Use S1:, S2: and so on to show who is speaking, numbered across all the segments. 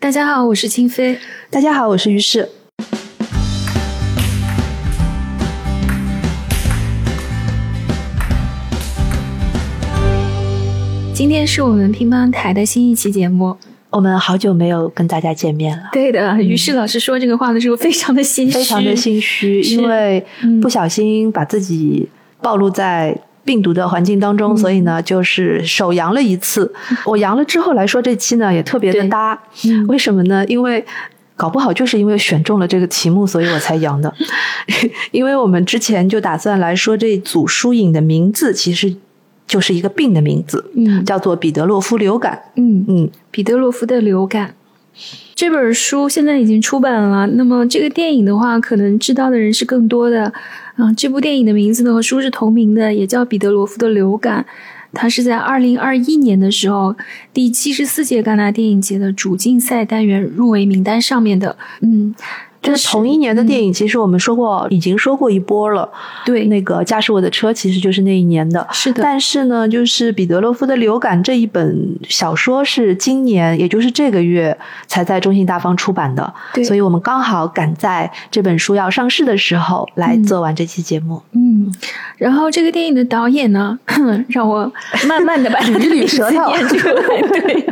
S1: 大家好，我是清飞。
S2: 大家好，我是于适。
S1: 今天是我们乒乓台的新一期节目，
S2: 我们好久没有跟大家见面了。
S1: 对的，于适老师说这个话的时候非常的心虚，
S2: 非常的心虚，因为不小心把自己暴露在病毒的环境当中，所以呢，就是手阳了一次。我阳了之后来说这期呢，也特别的搭。为什么呢？因为搞不好就是因为选中了这个题目，所以我才阳的。因为我们之前就打算来说这组书影的名字，其实。就是一个病的名字，嗯，叫做彼得洛夫流感，
S1: 嗯嗯，彼得洛夫的流感。这本书现在已经出版了，那么这个电影的话，可能知道的人是更多的。嗯，这部电影的名字呢和书是同名的，也叫彼得罗夫的流感。它是在二零二一年的时候，第七十四届戛纳电影节的主竞赛单元入围名单上面的，嗯。
S2: 这是同一年的电影，其实我们说过，已经说过一波了。
S1: 对，
S2: 那个驾驶我的车其实就是那一年的。
S1: 是的。
S2: 但是呢，就是彼得洛夫的流感这一本小说是今年，也就是这个月才在中信大方出版的。
S1: 对。
S2: 所以我们刚好赶在这本书要上市的时候来做完这期节目。
S1: 嗯。然后这个电影的导演呢，让我慢慢的 把
S2: 捋捋舌头。
S1: 对。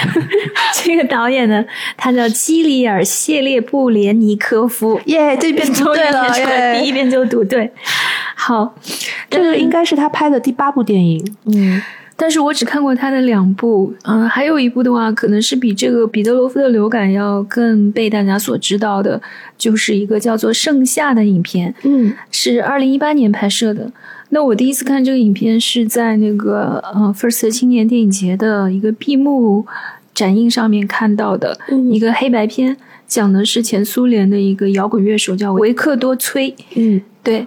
S1: 这个导演呢，他叫基里尔谢列布里。连尼科夫，
S2: 耶，这边 读对了，
S1: 第一遍就读对。好，
S2: 这个应该是他拍的第八部电影，
S1: 嗯，但是我只看过他的两部，嗯，还有一部的话，可能是比这个彼得罗夫的流感要更被大家所知道的，就是一个叫做《盛夏》的影片，
S2: 嗯，
S1: 是二零一八年拍摄的。那我第一次看这个影片是在那个呃 First 青年电影节的一个闭幕展映上面看到的一个黑白片。讲的是前苏联的一个摇滚乐手叫维克多·崔，
S2: 嗯，
S1: 对，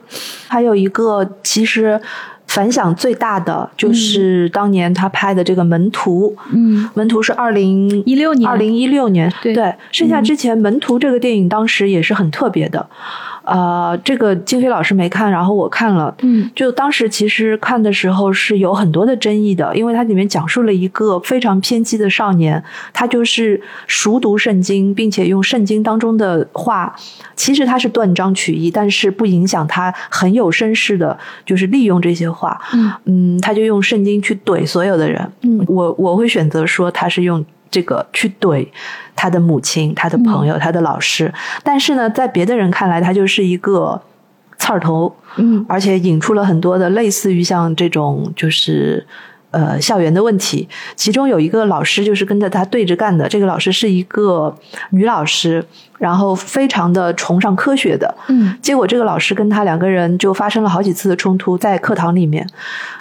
S2: 还有一个其实反响最大的就是当年他拍的这个《门徒》，
S1: 嗯，《
S2: 门徒》是二零
S1: 一六年，
S2: 二零一六年，
S1: 对，
S2: 剩下之前《门徒》这个电影当时也是很特别的。呃，这个金飞老师没看，然后我看了。
S1: 嗯，
S2: 就当时其实看的时候是有很多的争议的，因为它里面讲述了一个非常偏激的少年，他就是熟读圣经，并且用圣经当中的话，其实他是断章取义，但是不影响他很有绅士的，就是利用这些话。
S1: 嗯
S2: 嗯，他就用圣经去怼所有的人。
S1: 嗯，
S2: 我我会选择说他是用。这个去怼他的母亲、他的朋友、他的老师，但是呢，在别的人看来，他就是一个刺儿头，
S1: 嗯，
S2: 而且引出了很多的类似于像这种就是呃校园的问题。其中有一个老师就是跟着他对着干的，这个老师是一个女老师，然后非常的崇尚科学的，
S1: 嗯，
S2: 结果这个老师跟他两个人就发生了好几次的冲突，在课堂里面。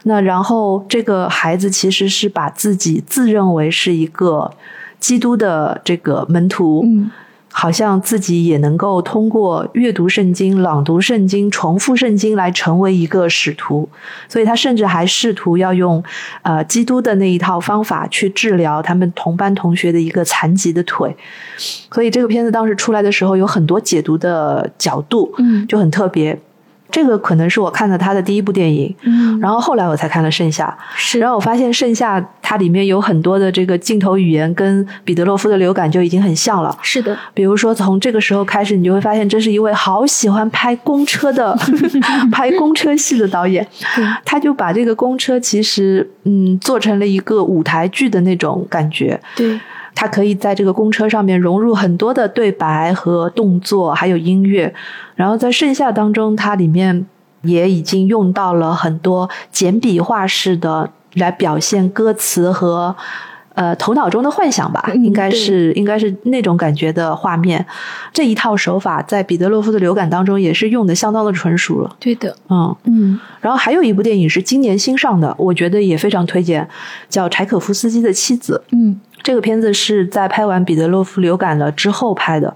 S2: 那然后这个孩子其实是把自己自认为是一个。基督的这个门徒，
S1: 嗯，
S2: 好像自己也能够通过阅读圣经、朗读圣经、重复圣经来成为一个使徒，所以他甚至还试图要用呃基督的那一套方法去治疗他们同班同学的一个残疾的腿。所以这个片子当时出来的时候，有很多解读的角度，
S1: 嗯，
S2: 就很特别。这个可能是我看的他的第一部电影，
S1: 嗯，
S2: 然后后来我才看了《盛夏》，
S1: 是，
S2: 然后我发现《盛夏》它里面有很多的这个镜头语言跟彼得洛夫的流感就已经很像了，
S1: 是的，
S2: 比如说从这个时候开始，你就会发现这是一位好喜欢拍公车的 拍公车戏的导演，他就把这个公车其实嗯做成了一个舞台剧的那种感觉，
S1: 对。
S2: 他可以在这个公车上面融入很多的对白和动作，还有音乐。然后在盛夏当中，它里面也已经用到了很多简笔画式的来表现歌词和呃头脑中的幻想吧，应该是应该是那种感觉的画面。这一套手法在彼得洛夫的流感当中也是用的相当的纯熟了。
S1: 对的，
S2: 嗯
S1: 嗯。
S2: 然后还有一部电影是今年新上的，我觉得也非常推荐，叫柴可夫斯基的妻子。
S1: 嗯。
S2: 这个片子是在拍完彼得洛夫流感了之后拍的，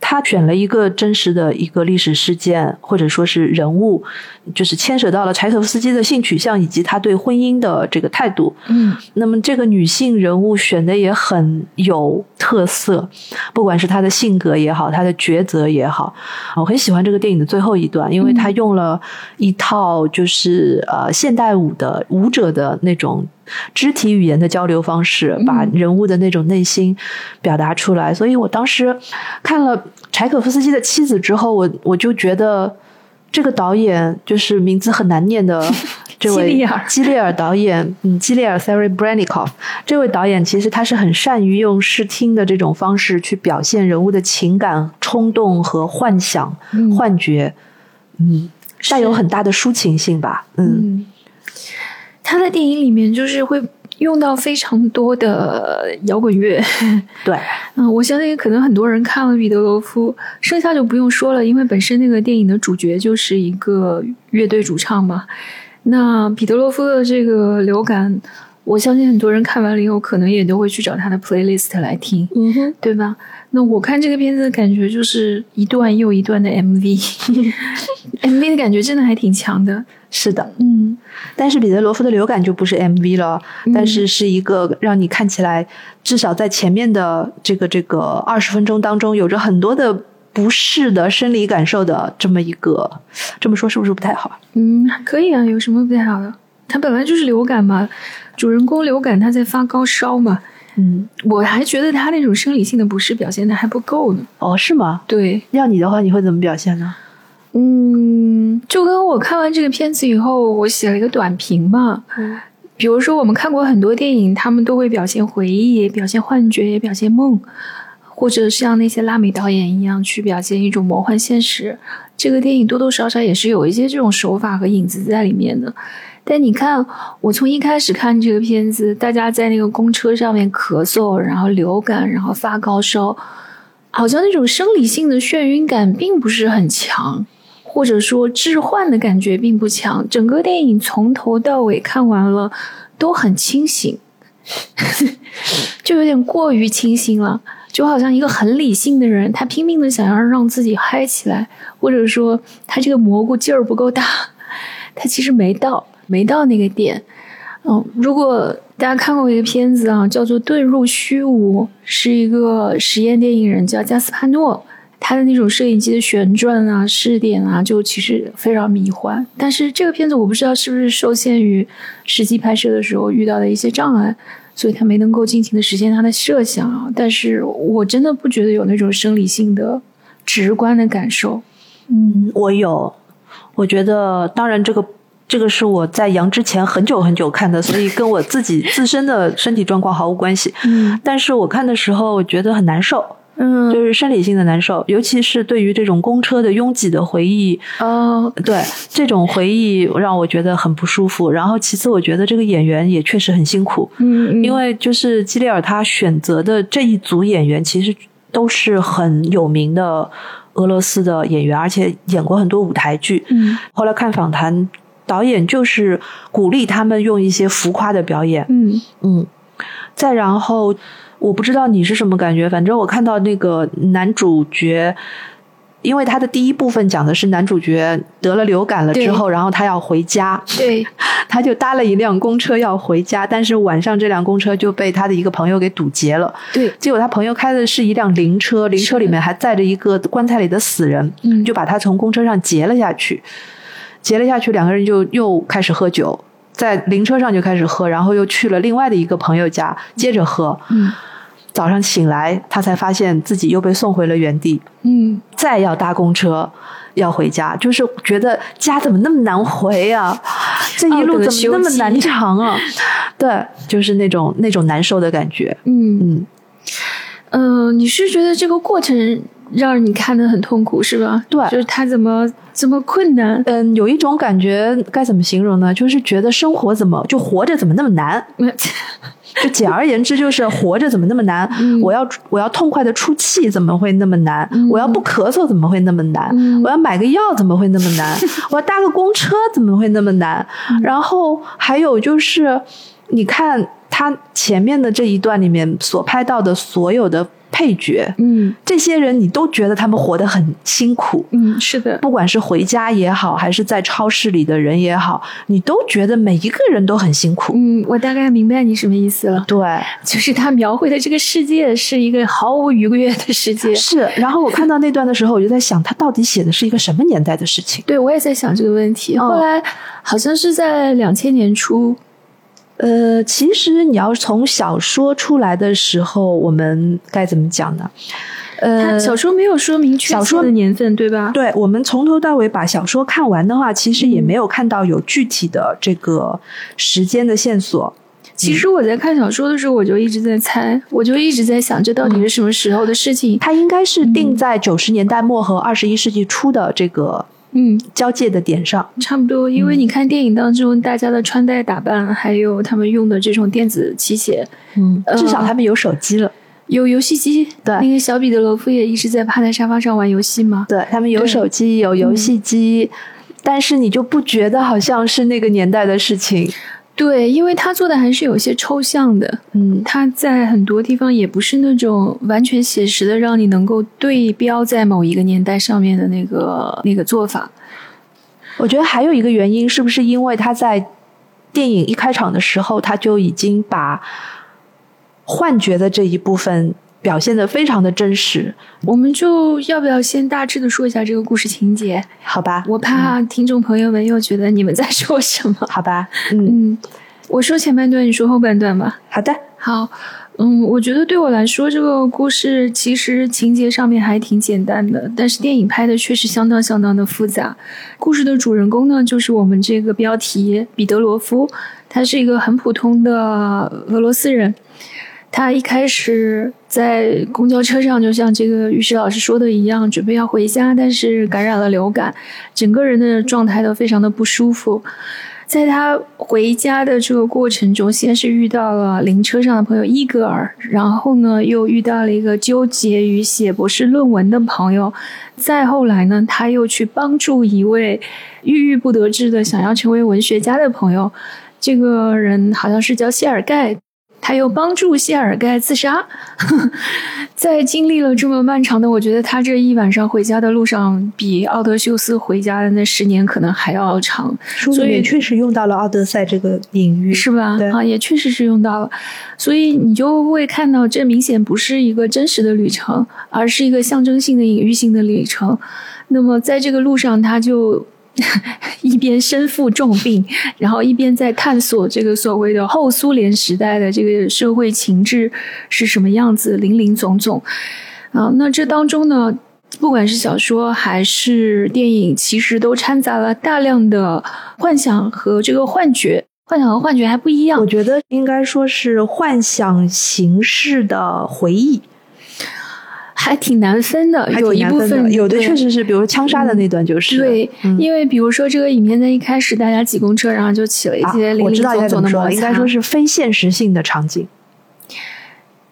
S2: 他选了一个真实的一个历史事件或者说是人物，就是牵扯到了柴可夫斯基的性取向以及他对婚姻的这个态度。
S1: 嗯，
S2: 那么这个女性人物选的也很有特色，不管是她的性格也好，她的抉择也好，我很喜欢这个电影的最后一段，因为他用了一套就是呃现代舞的舞者的那种。肢体语言的交流方式，把人物的那种内心表达出来。所以我当时看了柴可夫斯基的妻子之后，我我就觉得这个导演就是名字很难念的 这位基列尔。导演，嗯，基列尔 Serebrennikov 这位导演，其实他是很善于用视听的这种方式去表现人物的情感、冲动和幻想、幻觉，嗯，带有很大的抒情性吧，嗯。
S1: 他在电影里面就是会用到非常多的摇滚乐，
S2: 对，
S1: 嗯，我相信可能很多人看了彼得罗夫，剩下就不用说了，因为本身那个电影的主角就是一个乐队主唱嘛。那彼得罗夫的这个流感，我相信很多人看完了以后，可能也都会去找他的 playlist 来听，
S2: 嗯哼，
S1: 对吧？那我看这个片子的感觉就是一段又一段的 MV，MV 的感觉真的还挺强的。
S2: 是的，
S1: 嗯，
S2: 但是彼得罗夫的流感就不是 MV 了，但是是一个让你看起来至少在前面的这个这个二十分钟当中有着很多的不适的生理感受的这么一个，这么说是不是不太好？
S1: 嗯，可以啊，有什么不太好的？他本来就是流感嘛，主人公流感他在发高烧嘛，
S2: 嗯，
S1: 我还觉得他那种生理性的不适表现的还不够呢。
S2: 哦，是吗？
S1: 对，
S2: 要你的话，你会怎么表现呢？
S1: 嗯，就跟我看完这个片子以后，我写了一个短评嘛。比如说我们看过很多电影，他们都会表现回忆，表现幻觉，也表现梦，或者像那些拉美导演一样去表现一种魔幻现实。这个电影多多少少也是有一些这种手法和影子在里面的。但你看，我从一开始看这个片子，大家在那个公车上面咳嗽，然后流感，然后发高烧，好像那种生理性的眩晕感并不是很强。或者说置换的感觉并不强，整个电影从头到尾看完了都很清醒，就有点过于清醒了，就好像一个很理性的人，他拼命的想要让自己嗨起来，或者说他这个蘑菇劲儿不够大，他其实没到，没到那个点。嗯，如果大家看过一个片子啊，叫做《遁入虚无》，是一个实验电影人叫加斯帕诺。他的那种摄影机的旋转啊、视点啊，就其实非常迷幻。但是这个片子我不知道是不是受限于实际拍摄的时候遇到的一些障碍，所以他没能够尽情的实现他的设想啊。但是我真的不觉得有那种生理性的、直观的感受。
S2: 嗯，我有。我觉得，当然这个这个是我在阳之前很久很久看的，所以跟我自己自身的身体状况毫无关系。
S1: 嗯，
S2: 但是我看的时候，我觉得很难受。
S1: 嗯，
S2: 就是生理性的难受，尤其是对于这种公车的拥挤的回忆，
S1: 哦，
S2: 对这种回忆让我觉得很不舒服。然后其次，我觉得这个演员也确实很辛苦，
S1: 嗯，
S2: 因为就是基里尔他选择的这一组演员，其实都是很有名的俄罗斯的演员，而且演过很多舞台剧。
S1: 嗯，
S2: 后来看访谈，导演就是鼓励他们用一些浮夸的表演。
S1: 嗯
S2: 嗯，再然后。我不知道你是什么感觉，反正我看到那个男主角，因为他的第一部分讲的是男主角得了流感了之后，然后他要回家，
S1: 对，
S2: 他就搭了一辆公车要回家，但是晚上这辆公车就被他的一个朋友给堵截了，
S1: 对，
S2: 结果他朋友开的是一辆灵车，灵车里面还载着一个棺材里的死人，
S1: 嗯，
S2: 就把他从公车上截了下去，截了下去，两个人就又开始喝酒，在灵车上就开始喝，然后又去了另外的一个朋友家接着喝，
S1: 嗯。
S2: 早上醒来，他才发现自己又被送回了原地。
S1: 嗯，
S2: 再要搭公车要回家，就是觉得家怎么那么难回啊？这一路怎么那么难长啊？对，就是那种那种难受的感觉。
S1: 嗯
S2: 嗯
S1: 嗯，你是觉得这个过程让你看的很痛苦是吧？
S2: 对，
S1: 就是他怎么这么困难？
S2: 嗯，有一种感觉该怎么形容呢？就是觉得生活怎么就活着怎么那么难？就简而言之，就是活着怎么那么难？我要我要痛快的出气，怎么会那么难？我要不咳嗽，怎么会那么难？我要买个药，怎么会那么难？我要搭个公车，怎么会那么难？然后还有就是，你看他前面的这一段里面所拍到的所有的。配角，
S1: 嗯，
S2: 这些人你都觉得他们活得很辛苦，
S1: 嗯，是的，
S2: 不管是回家也好，还是在超市里的人也好，你都觉得每一个人都很辛苦。
S1: 嗯，我大概明白你什么意思了。
S2: 对，
S1: 就是他描绘的这个世界是一个毫无愉悦的世界。
S2: 是，然后我看到那段的时候，我就在想，他到底写的是一个什么年代的事情？
S1: 对，我也在想这个问题。后来好像是在两千年初。
S2: 呃，其实你要从小说出来的时候，我们该怎么讲呢？
S1: 呃，小说没有说明确小说的年份，对吧？
S2: 对，我们从头到尾把小说看完的话，其实也没有看到有具体的这个时间的线索。
S1: 其实我在看小说的时候，我就一直在猜，我就一直在想，这到底是什么时候的事情？
S2: 它应该是定在九十年代末和二十一世纪初的这个
S1: 嗯
S2: 交界的点上，
S1: 差不多。因为你看电影当中大家的穿戴打扮，还有他们用的这种电子器械，
S2: 嗯，至少他们有手机了。
S1: 有游戏机，
S2: 对，
S1: 那个小彼得罗夫也一直在趴在沙发上玩游戏吗。
S2: 对他们有手机，有游戏机，但是你就不觉得好像是那个年代的事情。
S1: 对，因为他做的还是有些抽象的，
S2: 嗯，
S1: 他在很多地方也不是那种完全写实的，让你能够对标在某一个年代上面的那个那个做法。
S2: 我觉得还有一个原因，是不是因为他在电影一开场的时候，他就已经把。幻觉的这一部分表现的非常的真实，
S1: 我们就要不要先大致的说一下这个故事情节？
S2: 好吧，
S1: 我怕听众朋友们又觉得你们在说什么？
S2: 好吧，
S1: 嗯，我说前半段，你说后半段吧。
S2: 好的，
S1: 好，嗯，我觉得对我来说，这个故事其实情节上面还挺简单的，但是电影拍的确实相当相当的复杂。故事的主人公呢，就是我们这个标题彼得罗夫，他是一个很普通的俄罗斯人。他一开始在公交车上，就像这个律师老师说的一样，准备要回家，但是感染了流感，整个人的状态都非常的不舒服。在他回家的这个过程中，先是遇到了灵车上的朋友伊格尔，然后呢又遇到了一个纠结于写博士论文的朋友，再后来呢，他又去帮助一位郁郁不得志的想要成为文学家的朋友，这个人好像是叫谢尔盖。他又帮助谢尔盖自杀，在经历了这么漫长的，我觉得他这一晚上回家的路上，比奥德修斯回家的那十年可能还要长。
S2: 所以确实用到了奥德赛这个隐喻，
S1: 是吧？
S2: 对
S1: 啊，也确实是用到了。所以你就会看到，这明显不是一个真实的旅程，而是一个象征性的、隐喻性的旅程。那么在这个路上，他就。一边身负重病，然后一边在探索这个所谓的后苏联时代的这个社会情志是什么样子，林林总总啊。那这当中呢，不管是小说还是电影，其实都掺杂了大量的幻想和这个幻觉。幻想和幻觉还不一样，
S2: 我觉得应该说是幻想形式的回忆。
S1: 还挺难分的，有一部分
S2: 有的确实是，比如枪杀的那段就是。
S1: 对，因为比如说这个影片在一开始大家挤公车，然后就起了一些零零总总的摩擦，
S2: 应该说是非现实性的场景。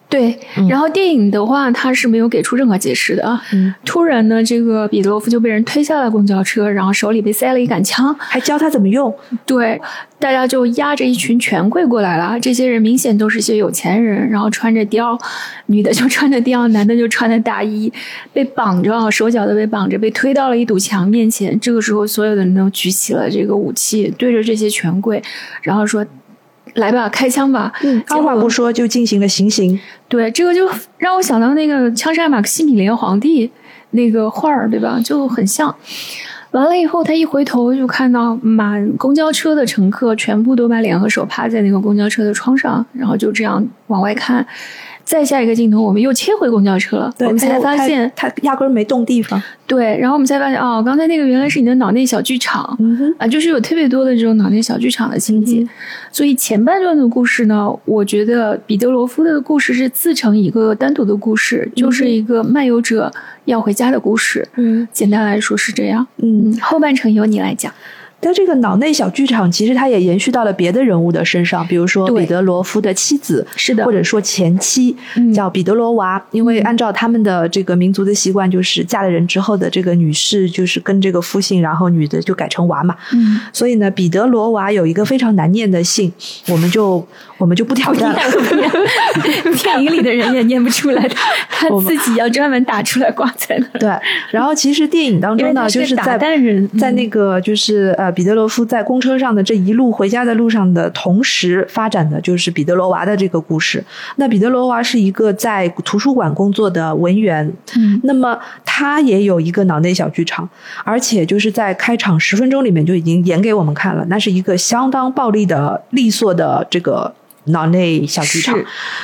S1: 对，然后电影的话，他是没有给出任何解释的啊。突然呢，这个彼得罗夫就被人推下了公交车，然后手里被塞了一杆枪，
S2: 还教他怎么用。
S1: 对，大家就压着一群权贵过来了。这些人明显都是些有钱人，然后穿着貂，女的就穿着貂，男的就穿着大衣，被绑着啊，手脚都被绑着，被推到了一堵墙面前。这个时候，所有的人都举起了这个武器，对着这些权贵，然后说。来吧，开枪吧！
S2: 嗯，二话不说就进行了行刑。
S1: 对，这个就让我想到那个枪杀马克西米连皇帝那个画儿，对吧？就很像。完了以后，他一回头就看到满公交车的乘客全部都把脸和手趴在那个公交车的窗上，然后就这样往外看。再下一个镜头，我们又切回公交车了。我们才发现
S2: 他压根儿没动地方。
S1: 对，然后我们才发现，哦，刚才那个原来是你的脑内小剧场啊，就是有特别多的这种脑内小剧场的情节。所以前半段的故事呢，我觉得彼得罗夫的故事是自成一个单独的故事，就是一个漫游者要回家的故事。
S2: 嗯，
S1: 简单来说是这样。
S2: 嗯，
S1: 后半程由你来讲。
S2: 但这个脑内小剧场其实它也延续到了别的人物的身上，比如说彼得罗夫的妻子，
S1: 是的，
S2: 或者说前妻叫彼得罗娃，因为按照他们的这个民族的习惯，就是嫁了人之后的这个女士就是跟这个夫姓，然后女的就改成娃嘛。
S1: 嗯，
S2: 所以呢，彼得罗娃有一个非常难念的姓，我们就我们就不挑战了。
S1: 电影 里的人也念不出来，他自己要专门打出来挂在那。
S2: 对，然后其实电影当中呢，就是在在那个就是呃。呃彼得罗夫在公车上的这一路回家的路上的同时发展的就是彼得罗娃的这个故事。那彼得罗娃是一个在图书馆工作的文员，
S1: 嗯，
S2: 那么他也有一个脑内小剧场，而且就是在开场十分钟里面就已经演给我们看了，那是一个相当暴力的、利索的这个。脑内小剧场，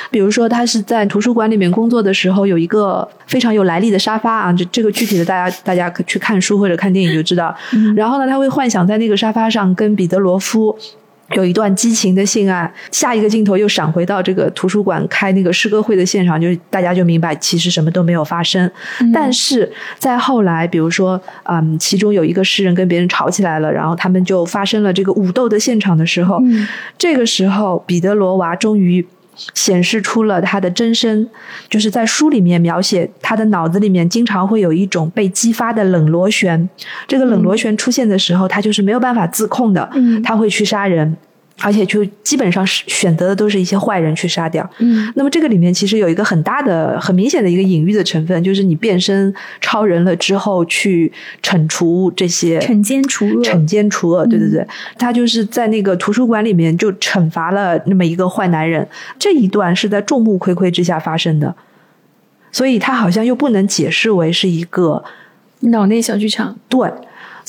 S2: 比如说他是在图书馆里面工作的时候，有一个非常有来历的沙发啊，这这个具体的大家大家可去看书或者看电影就知道。然后呢，他会幻想在那个沙发上跟彼得罗夫。有一段激情的性爱，下一个镜头又闪回到这个图书馆开那个诗歌会的现场，就大家就明白其实什么都没有发生。但是在后来，比如说，嗯，其中有一个诗人跟别人吵起来了，然后他们就发生了这个武斗的现场的时候，这个时候彼得罗娃终于。显示出了他的真身，就是在书里面描写他的脑子里面经常会有一种被激发的冷螺旋，这个冷螺旋出现的时候，他就是没有办法自控的，他会去杀人。而且就基本上是选择的都是一些坏人去杀掉。
S1: 嗯，
S2: 那么这个里面其实有一个很大的、很明显的一个隐喻的成分，就是你变身超人了之后去惩除这些
S1: 惩奸除恶。
S2: 惩奸除恶，对对对，他就是在那个图书馆里面就惩罚了那么一个坏男人。这一段是在众目睽睽之下发生的，所以他好像又不能解释为是一个
S1: 脑内小剧场。
S2: 对。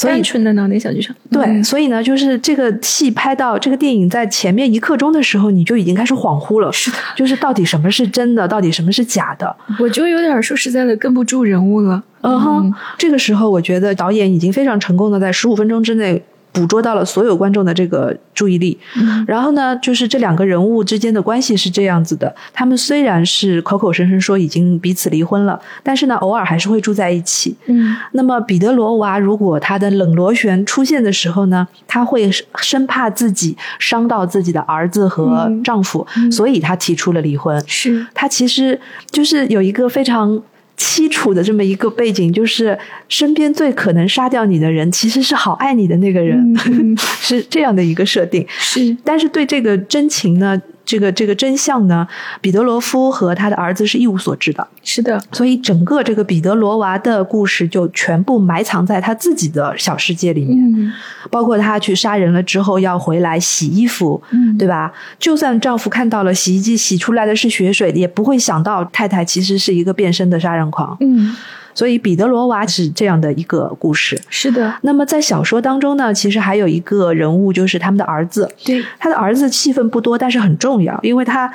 S1: 单纯的脑内小剧场，
S2: 对，所以呢，就是这个戏拍到这个电影在前面一刻钟的时候，你就已经开始恍惚了，
S1: 是的，
S2: 就是到底什么是真的，到底什么是假的，
S1: 我就有点说实在的跟不住人物了，
S2: 嗯哼，这个时候我觉得导演已经非常成功的在十五分钟之内。捕捉到了所有观众的这个注意力，然后呢，就是这两个人物之间的关系是这样子的：他们虽然是口口声声说已经彼此离婚了，但是呢，偶尔还是会住在一起。
S1: 嗯，
S2: 那么彼得罗娃如果他的冷螺旋出现的时候呢，他会生怕自己伤到自己的儿子和丈夫，所以他提出了离婚。
S1: 是
S2: 他其实就是有一个非常。凄楚的这么一个背景，就是身边最可能杀掉你的人，其实是好爱你的那个人，是这样的一个设定。
S1: 是，
S2: 但是对这个真情呢？这个这个真相呢？彼得罗夫和他的儿子是一无所知的。
S1: 是的，
S2: 所以整个这个彼得罗娃的故事就全部埋藏在他自己的小世界里面。
S1: 嗯，
S2: 包括他去杀人了之后要回来洗衣服，
S1: 嗯，
S2: 对吧？就算丈夫看到了洗衣机洗出来的是血水，也不会想到太太其实是一个变身的杀人狂。
S1: 嗯。
S2: 所以彼得罗娃是这样的一个故事，
S1: 是的。
S2: 那么在小说当中呢，其实还有一个人物，就是他们的儿子。
S1: 对，
S2: 他的儿子戏份不多，但是很重要，因为他。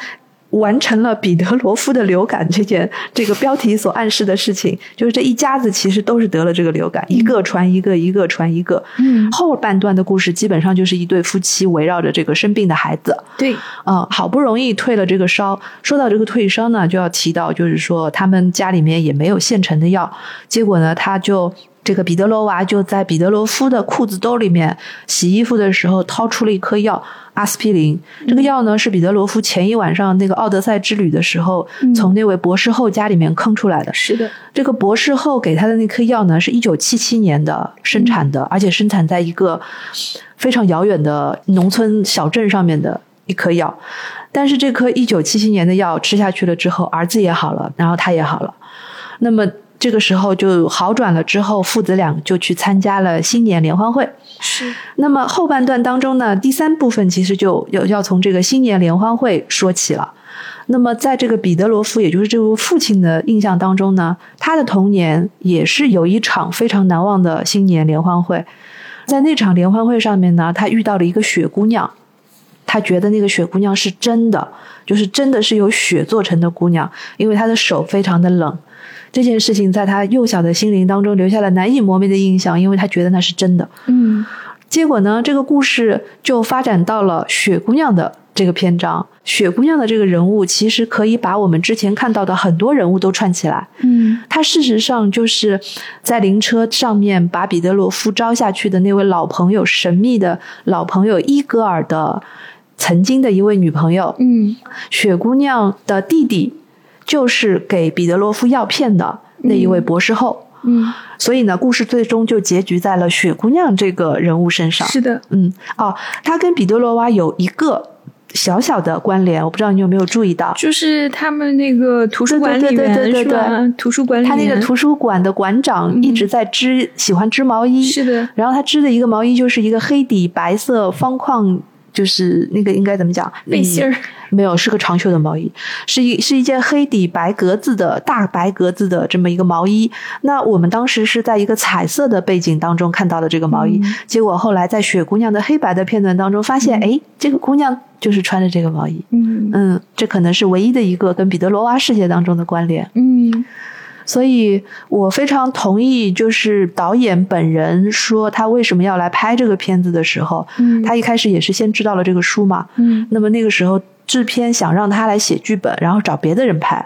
S2: 完成了彼得罗夫的流感这件 这个标题所暗示的事情，就是这一家子其实都是得了这个流感，一个传一个，一个传一个。
S1: 嗯，
S2: 后半段的故事基本上就是一对夫妻围绕着这个生病的孩子。
S1: 对，
S2: 嗯，好不容易退了这个烧。说到这个退烧呢，就要提到就是说他们家里面也没有现成的药，结果呢，他就。这个彼得罗娃就在彼得罗夫的裤子兜里面洗衣服的时候掏出了一颗药，阿司匹林。这个药呢是彼得罗夫前一晚上那个奥德赛之旅的时候从那位博士后家里面坑出来的。
S1: 是的，
S2: 这个博士后给他的那颗药呢是一九七七年的生产的，而且生产在一个非常遥远的农村小镇上面的一颗药。但是这颗一九七七年的药吃下去了之后，儿子也好了，然后他也好了。那么。这个时候就好转了，之后父子俩就去参加了新年联欢会。
S1: 是。
S2: 那么后半段当中呢，第三部分其实就要要从这个新年联欢会说起了。那么在这个彼得罗夫，也就是这位父亲的印象当中呢，他的童年也是有一场非常难忘的新年联欢会。在那场联欢会上面呢，他遇到了一个雪姑娘，他觉得那个雪姑娘是真的，就是真的是由雪做成的姑娘，因为她的手非常的冷。这件事情在他幼小的心灵当中留下了难以磨灭的印象，因为他觉得那是真的。
S1: 嗯，
S2: 结果呢，这个故事就发展到了雪姑娘的这个篇章。雪姑娘的这个人物其实可以把我们之前看到的很多人物都串起来。
S1: 嗯，
S2: 她事实上就是在灵车上面把彼得罗夫招下去的那位老朋友，神秘的老朋友伊戈尔的曾经的一位女朋友。
S1: 嗯，
S2: 雪姑娘的弟弟。就是给彼得罗夫药片的那一位博士后，
S1: 嗯，
S2: 所以呢，故事最终就结局在了雪姑娘这个人物身上。
S1: 是的，
S2: 嗯，哦，他跟彼得罗娃有一个小小的关联，我不知道你有没有注意到，
S1: 就是他们那个图书管理员是吧？图书管理员，
S2: 他那个图书馆的馆长一直在织，喜欢织毛衣，
S1: 是的。
S2: 然后他织的一个毛衣就是一个黑底白色方框。就是那个应该怎么讲？
S1: 背心儿
S2: 没有，是个长袖的毛衣，是一是一件黑底白格子的大白格子的这么一个毛衣。那我们当时是在一个彩色的背景当中看到的这个毛衣，结果后来在雪姑娘的黑白的片段当中发现，哎，这个姑娘就是穿着这个毛衣。嗯嗯，这可能是唯一的一个跟彼得罗娃世界当中的关联。
S1: 嗯。
S2: 所以我非常同意，就是导演本人说他为什么要来拍这个片子的时候，嗯，他一开始也是先知道了这个书嘛，
S1: 嗯，
S2: 那么那个时候制片想让他来写剧本，然后找别的人拍，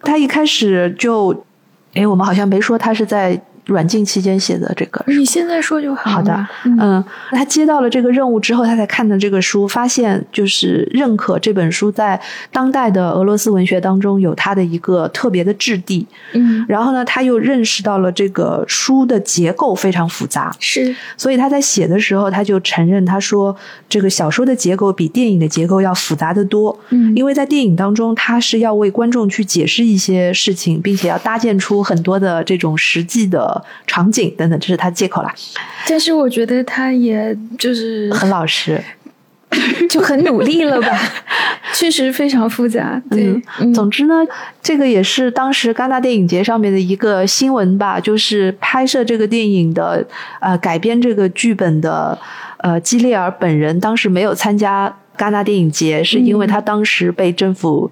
S2: 他一开始就，哎，我们好像没说他是在。软禁期间写的这个，
S1: 你现在说就
S2: 好。
S1: 好
S2: 的，嗯，他接到了这个任务之后，他才看的这个书，发现就是认可这本书在当代的俄罗斯文学当中有它的一个特别的质地。
S1: 嗯，
S2: 然后呢，他又认识到了这个书的结构非常复杂，
S1: 是，
S2: 所以他在写的时候，他就承认他说这个小说的结构比电影的结构要复杂的多。
S1: 嗯，
S2: 因为在电影当中，他是要为观众去解释一些事情，并且要搭建出很多的这种实际的。场景等等，这是他借口啦。
S1: 但是我觉得他也就是
S2: 很老实，
S1: 就很努力了吧？确实非常复杂。对，
S2: 总之呢，这个也是当时戛纳电影节上面的一个新闻吧，就是拍摄这个电影的呃改编这个剧本的呃基列尔本人当时没有参加戛纳电影节，是因为他当时被政府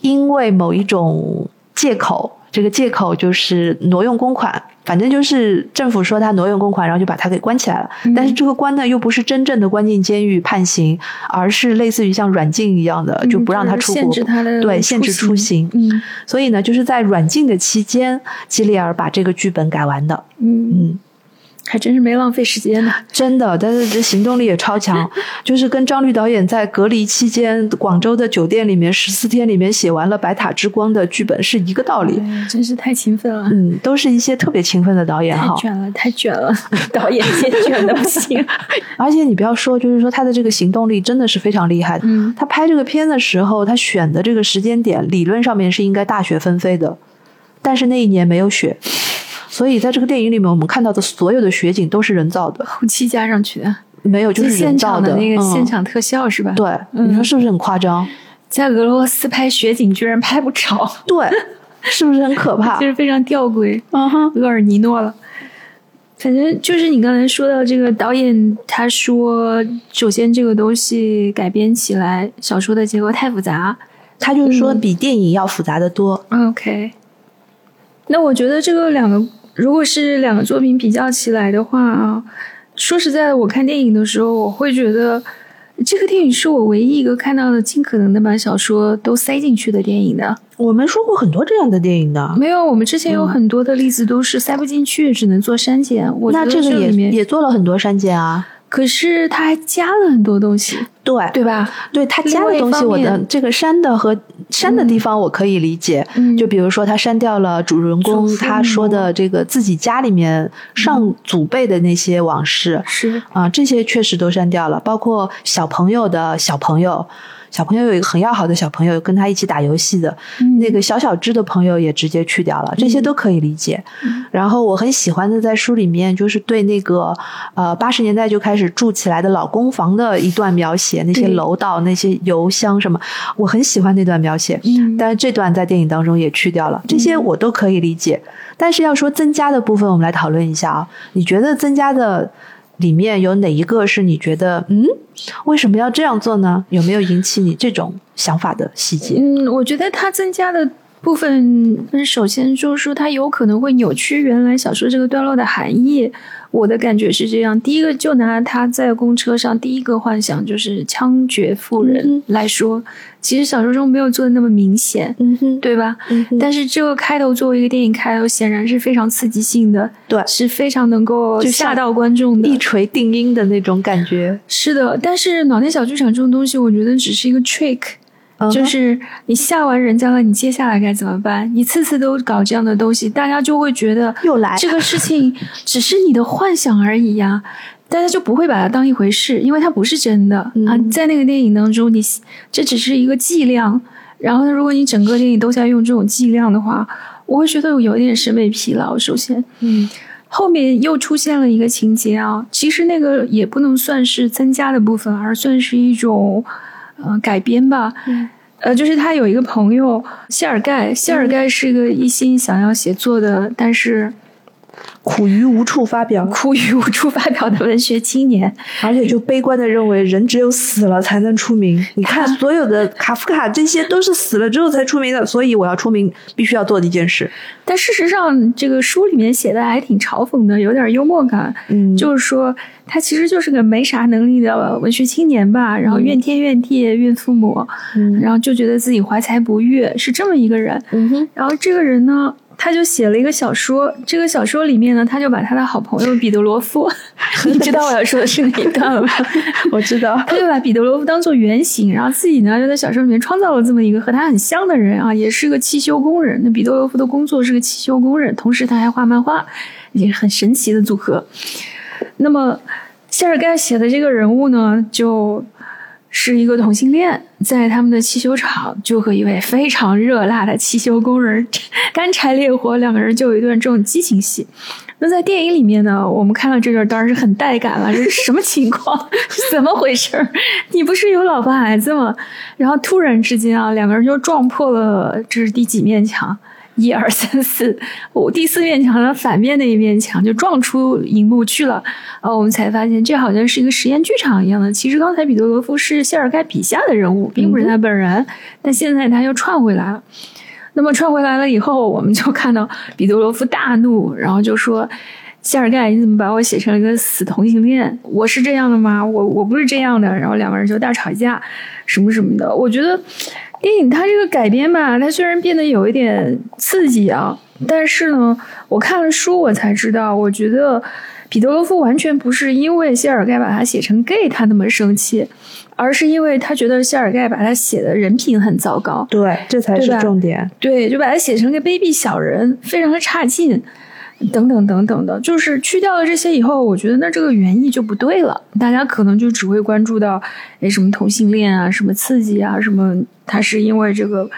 S2: 因为某一种借口。这个借口就是挪用公款，反正就是政府说他挪用公款，然后就把他给关起来了。但是这个关呢，又不是真正的关进监狱判刑，而是类似于像软禁一样的，就不让他出国，对，限制出行。
S1: 嗯，
S2: 所以呢，就是在软禁的期间，基里尔把这个剧本改完的。
S1: 嗯嗯。还真是没浪费时间呢，
S2: 真的，但是这行动力也超强，就是跟张律导演在隔离期间广州的酒店里面十四天里面写完了《白塔之光》的剧本是一个道理，
S1: 真是太勤奋了。
S2: 嗯，都是一些特别勤奋的导演
S1: 哈，太卷了，太卷了，导演先卷的不行。
S2: 而且你不要说，就是说他的这个行动力真的是非常厉害的。
S1: 嗯，
S2: 他拍这个片的时候，他选的这个时间点理论上面是应该大雪纷飞的，但是那一年没有雪。所以，在这个电影里面，我们看到的所有的雪景都是人造的，
S1: 后期加上去的，
S2: 没有就是
S1: 现场
S2: 的
S1: 那个现场特效是吧？
S2: 对，你说是不是很夸张？
S1: 在俄罗斯拍雪景居然拍不着，
S2: 对，是不是很可怕？
S1: 就是非常吊诡，
S2: 嗯哼，
S1: 厄尔尼诺了。反正就是你刚才说到这个导演，他说，首先这个东西改编起来，小说的结构太复杂，
S2: 他就是说比电影要复杂的多。
S1: OK，那我觉得这个两个。如果是两个作品比较起来的话啊，说实在的，我看电影的时候，我会觉得这个电影是我唯一一个看到的尽可能的把小说都塞进去的电影的。
S2: 我们说过很多这样的电影的，
S1: 没有，我们之前有很多的例子都是塞不进去，只能做删减。
S2: 我那这个也也做了很多删减啊。
S1: 可是他还加了很多东西，
S2: 对。
S1: 对吧？
S2: 对他加的东西，我的这个删的和删的地方我可以理解。就比如说，他删掉了主人公他说的这个自己家里面上祖辈的那些往事，
S1: 是。
S2: 啊，这些确实都删掉了，包括小朋友的小朋友。小朋友有一个很要好的小朋友，跟他一起打游戏的那个小小只的朋友也直接去掉了，这些都可以理解。然后我很喜欢的在书里面就是对那个呃八十年代就开始住起来的老公房的一段描写，那些楼道、那些油箱什么，我很喜欢那段描写。但是这段在电影当中也去掉了，这些我都可以理解。但是要说增加的部分，我们来讨论一下啊，你觉得增加的？里面有哪一个是你觉得嗯，为什么要这样做呢？有没有引起你这种想法的细节？
S1: 嗯，我觉得它增加了部分，首先就是说它有可能会扭曲原来小说这个段落的含义。我的感觉是这样：第一个，就拿他在公车上第一个幻想就是枪决妇人来说，其实小说中没有做的那么明显，对吧？
S2: 嗯。
S1: 但是这个开头作为一个电影开头，显然是非常刺激性的，
S2: 对，
S1: 是非常能够吓到观众的，
S2: 一锤定音的那种感觉。
S1: 是的，但是脑内小剧场这种东西，我觉得只是一个 trick。就是你吓完人家了，你接下来该怎么办？你次次都搞这样的东西，大家就会觉得
S2: 又来
S1: 这个事情只是你的幻想而已呀。大家就不会把它当一回事，因为它不是真的啊。在那个电影当中，你这只是一个剂量，然后如果你整个电影都在用这种剂量的话，我会觉得有点审美疲劳。首先，
S2: 嗯，
S1: 后面又出现了一个情节啊，其实那个也不能算是增加的部分，而算是一种呃改编吧。呃，就是他有一个朋友谢尔盖，谢尔盖是个一心想要写作的，但是。
S2: 苦于无处发表，
S1: 苦于无处发表的文学青年，
S2: 而且就悲观的认为人只有死了才能出名。你看，所有的卡夫卡这些都是死了之后才出名的，所以我要出名，必须要做的一件事。
S1: 但事实上，这个书里面写的还挺嘲讽的，有点幽默感。
S2: 嗯，
S1: 就是说他其实就是个没啥能力的文学青年吧，然后怨天怨地怨父母，然后就觉得自己怀才不遇，是这么一个人。
S2: 嗯哼，
S1: 然后这个人呢？他就写了一个小说，这个小说里面呢，他就把他的好朋友彼得罗夫，你知道我要说的是哪一段了吧？
S2: 我知道，
S1: 他就把彼得罗夫当做原型，然后自己呢就在小说里面创造了这么一个和他很像的人啊，也是个汽修工人。那彼得罗夫的工作是个汽修工人，同时他还画漫画，也很神奇的组合。那么谢尔盖写的这个人物呢，就。是一个同性恋，在他们的汽修厂就和一位非常热辣的汽修工人 干柴烈火，两个人就有一段这种激情戏。那在电影里面呢，我们看到这段当然是很带感了，这是什么情况？怎么回事？你不是有老婆孩子吗？然后突然之间啊，两个人就撞破了，这是第几面墙？一二三四五，第四面墙的反面那一面墙就撞出荧幕去了，然后我们才发现这好像是一个实验剧场一样的。其实刚才彼得罗夫是谢尔盖笔下的人物，并不是他本人，但现在他又串回来了。那么串回来了以后，我们就看到彼得罗夫大怒，然后就说：“谢尔盖，你怎么把我写成了一个死同性恋？我是这样的吗？我我不是这样的。”然后两个人就大吵架，什么什么的。我觉得。电影它这个改编吧，它虽然变得有一点刺激啊，但是呢，我看了书我才知道，我觉得彼得罗夫完全不是因为谢尔盖把他写成 gay 他那么生气，而是因为他觉得谢尔盖把他写的人品很糟糕。
S2: 对，这才是重点。
S1: 对，就把他写成个卑鄙小人，非常的差劲。等等等等的，就是去掉了这些以后，我觉得那这个原意就不对了。大家可能就只会关注到，哎，什么同性恋啊，什么刺激啊，什么他是因为这个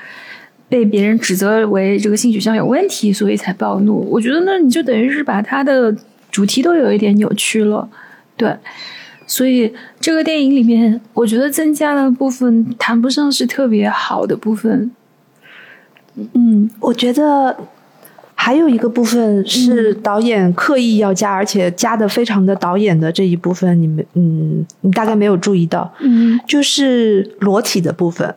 S1: 被别人指责为这个性取向有问题，所以才暴怒。我觉得那你就等于是把他的主题都有一点扭曲了。对，所以这个电影里面，我觉得增加的部分谈不上是特别好的部分。
S2: 嗯，我觉得。还有一个部分是导演刻意要加，而且加的非常的导演的这一部分，你们嗯，你大概没有注意到，
S1: 嗯，
S2: 就是裸体的部分。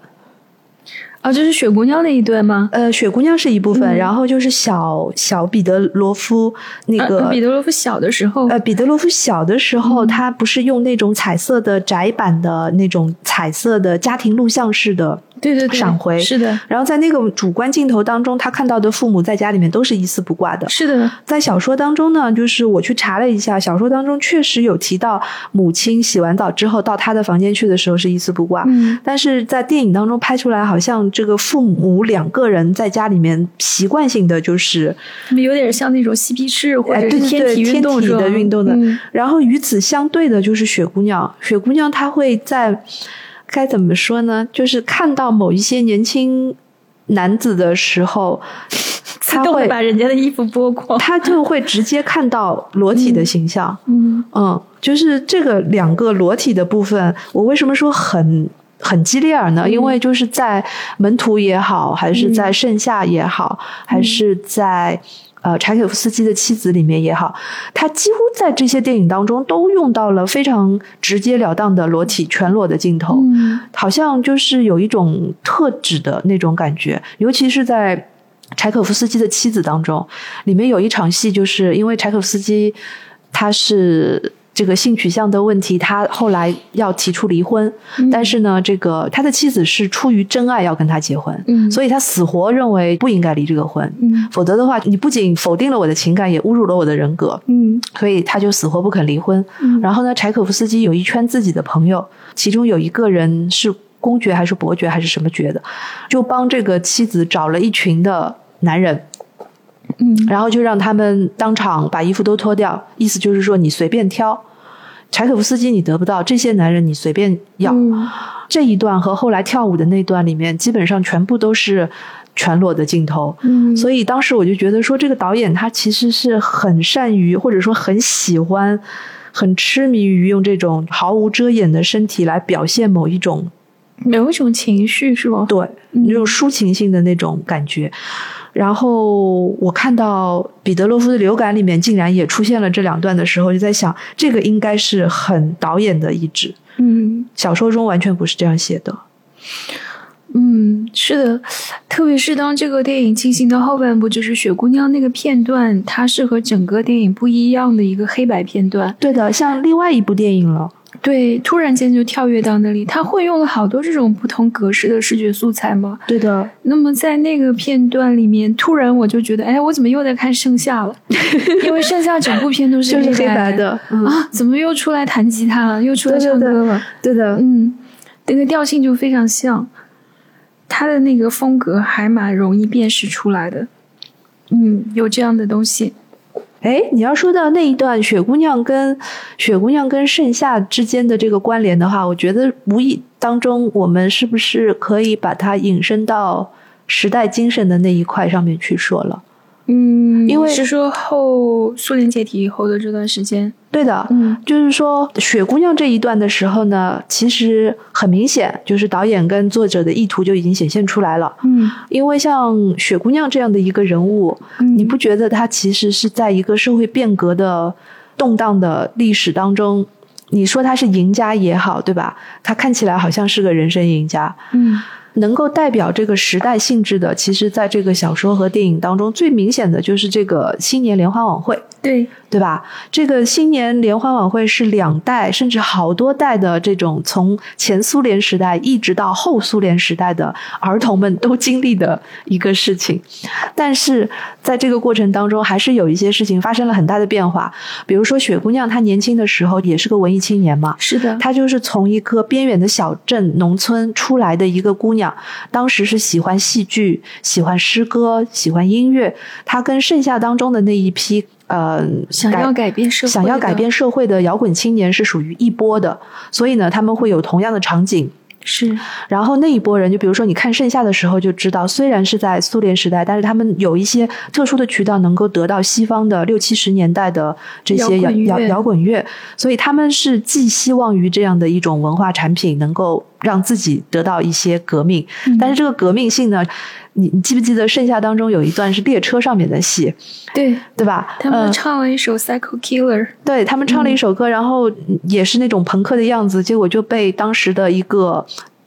S1: 啊，就是雪姑娘那一段吗？
S2: 呃，雪姑娘是一部分，然后就是小小彼得罗夫那个
S1: 彼得罗夫小的时候，
S2: 呃，彼得罗夫小的时候，他不是用那种彩色的窄版的那种彩色的家庭录像式的。
S1: 对对对，
S2: 闪回
S1: 是的。
S2: 然后在那个主观镜头当中，他看到的父母在家里面都是一丝不挂的。
S1: 是的，
S2: 在小说当中呢，就是我去查了一下，小说当中确实有提到母亲洗完澡之后到他的房间去的时候是一丝不挂。
S1: 嗯，
S2: 但是在电影当中拍出来，好像这个父母两个人在家里面习惯性的就是，
S1: 他们有点像那种嬉皮士或者是
S2: 天
S1: 体运动
S2: 的运动的。然后与此相对的就是雪姑娘，雪姑娘她会在。该怎么说呢？就是看到某一些年轻男子的时候，他会
S1: 把人家的衣服剥光，
S2: 他就会直接看到裸体的形象。
S1: 嗯
S2: 嗯，就是这个两个裸体的部分，我为什么说很很激烈呢？因为就是在门徒也好，还是在盛夏也好，还是在。呃，柴可夫斯基的妻子里面也好，他几乎在这些电影当中都用到了非常直截了当的裸体全裸的镜头，好像就是有一种特指的那种感觉。尤其是在柴可夫斯基的妻子当中，里面有一场戏，就是因为柴可夫斯基他是。这个性取向的问题，他后来要提出离婚，但是呢，这个他的妻子是出于真爱要跟他结婚，所以他死活认为不应该离这个婚，否则的话，你不仅否定了我的情感，也侮辱了我的人格，
S1: 嗯，
S2: 所以他就死活不肯离婚。然后呢，柴可夫斯基有一圈自己的朋友，其中有一个人是公爵还是伯爵还是什么爵的，就帮这个妻子找了一群的男人。
S1: 嗯，
S2: 然后就让他们当场把衣服都脱掉，意思就是说你随便挑，柴可夫斯基你得不到，这些男人你随便要。这一段和后来跳舞的那段里面，基本上全部都是全裸的镜头。
S1: 嗯，
S2: 所以当时我就觉得说，这个导演他其实是很善于，或者说很喜欢，很痴迷于用这种毫无遮掩的身体来表现某一种
S1: 某一种情绪，是吗？
S2: 对，那种抒情性的那种感觉。然后我看到彼得洛夫的流感里面竟然也出现了这两段的时候，就在想，这个应该是很导演的意志。
S1: 嗯，
S2: 小说中完全不是这样写的。
S1: 嗯，是的，特别是当这个电影进行到后半部，就是雪姑娘那个片段，它是和整个电影不一样的一个黑白片段。
S2: 对的，像另外一部电影了。
S1: 对，突然间就跳跃到那里，他会用了好多这种不同格式的视觉素材吗？
S2: 对的。
S1: 那么在那个片段里面，突然我就觉得，哎，我怎么又在看《盛夏》了？因为《盛夏》整部片都是
S2: 黑白的
S1: 啊，怎么又出来弹吉他了？又出来唱歌了？
S2: 对的，
S1: 嗯，那个调性就非常像，他的那个风格还蛮容易辨识出来的。嗯，有这样的东西。
S2: 哎，你要说到那一段雪姑娘跟雪姑娘跟盛夏之间的这个关联的话，我觉得无意当中，我们是不是可以把它引申到时代精神的那一块上面去说了？
S1: 嗯，
S2: 因为
S1: 是说后苏联解体以后的这段时间。
S2: 对的，
S1: 嗯，
S2: 就是说雪姑娘这一段的时候呢，其实很明显，就是导演跟作者的意图就已经显现出来了。
S1: 嗯，
S2: 因为像雪姑娘这样的一个人物，嗯你不觉得她其实是在一个社会变革的动荡的历史当中，你说她是赢家也好，对吧？她看起来好像是个人生赢家。
S1: 嗯。
S2: 能够代表这个时代性质的，其实在这个小说和电影当中，最明显的就是这个新年联欢晚会。
S1: 对。
S2: 对吧？这个新年联欢晚会是两代甚至好多代的这种从前苏联时代一直到后苏联时代的儿童们都经历的一个事情。但是在这个过程当中，还是有一些事情发生了很大的变化。比如说雪姑娘，她年轻的时候也是个文艺青年嘛，
S1: 是的，
S2: 她就是从一个边远的小镇农村出来的一个姑娘，当时是喜欢戏剧、喜欢诗歌、喜欢音乐。他跟盛夏当中的那一批。呃，
S1: 想要改变社
S2: 想要改变社会的摇滚青年是属于一波的，所以呢，他们会有同样的场景。
S1: 是，
S2: 然后那一波人，就比如说你看《盛夏》的时候就知道，虽然是在苏联时代，但是他们有一些特殊的渠道能够得到西方的六七十年代的这些摇摇摇滚乐，所以他们是寄希望于这样的一种文化产品能够让自己得到一些革命。但是这个革命性呢，你你记不记得《盛夏》当中有一段是列车上面的戏？
S1: 对
S2: 对吧？
S1: 他们唱了一首《Psycho Killer》，
S2: 对他们唱了一首歌，然后也是那种朋克的样子，结果就被当时的一个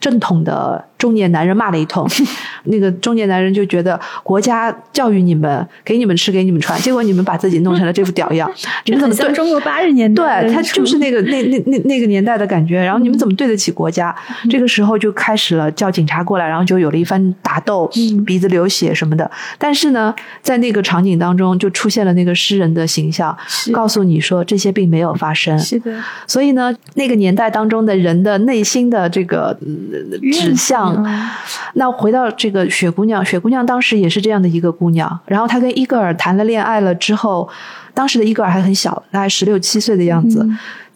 S2: 正统的。中年男人骂了一通，那个中年男人就觉得国家教育你们，给你们吃，给你们穿，结果你们把自己弄成了这副屌样。你们怎么
S1: 像中国八十年
S2: 代？对他就是那个那那那那个年代的感觉。然后你们怎么对得起国家？这个时候就开始了叫警察过来，然后就有了一番打斗，鼻子流血什么的。但是呢，在那个场景当中，就出现了那个诗人的形象，告诉你说这些并没有发生。
S1: 是的。
S2: 所以呢，那个年代当中的人的内心的这个指向。那回到这个雪姑娘，雪姑娘当时也是这样的一个姑娘，然后她跟伊戈尔谈了恋爱了之后，当时的伊戈尔还很小，大概十六七岁的样子。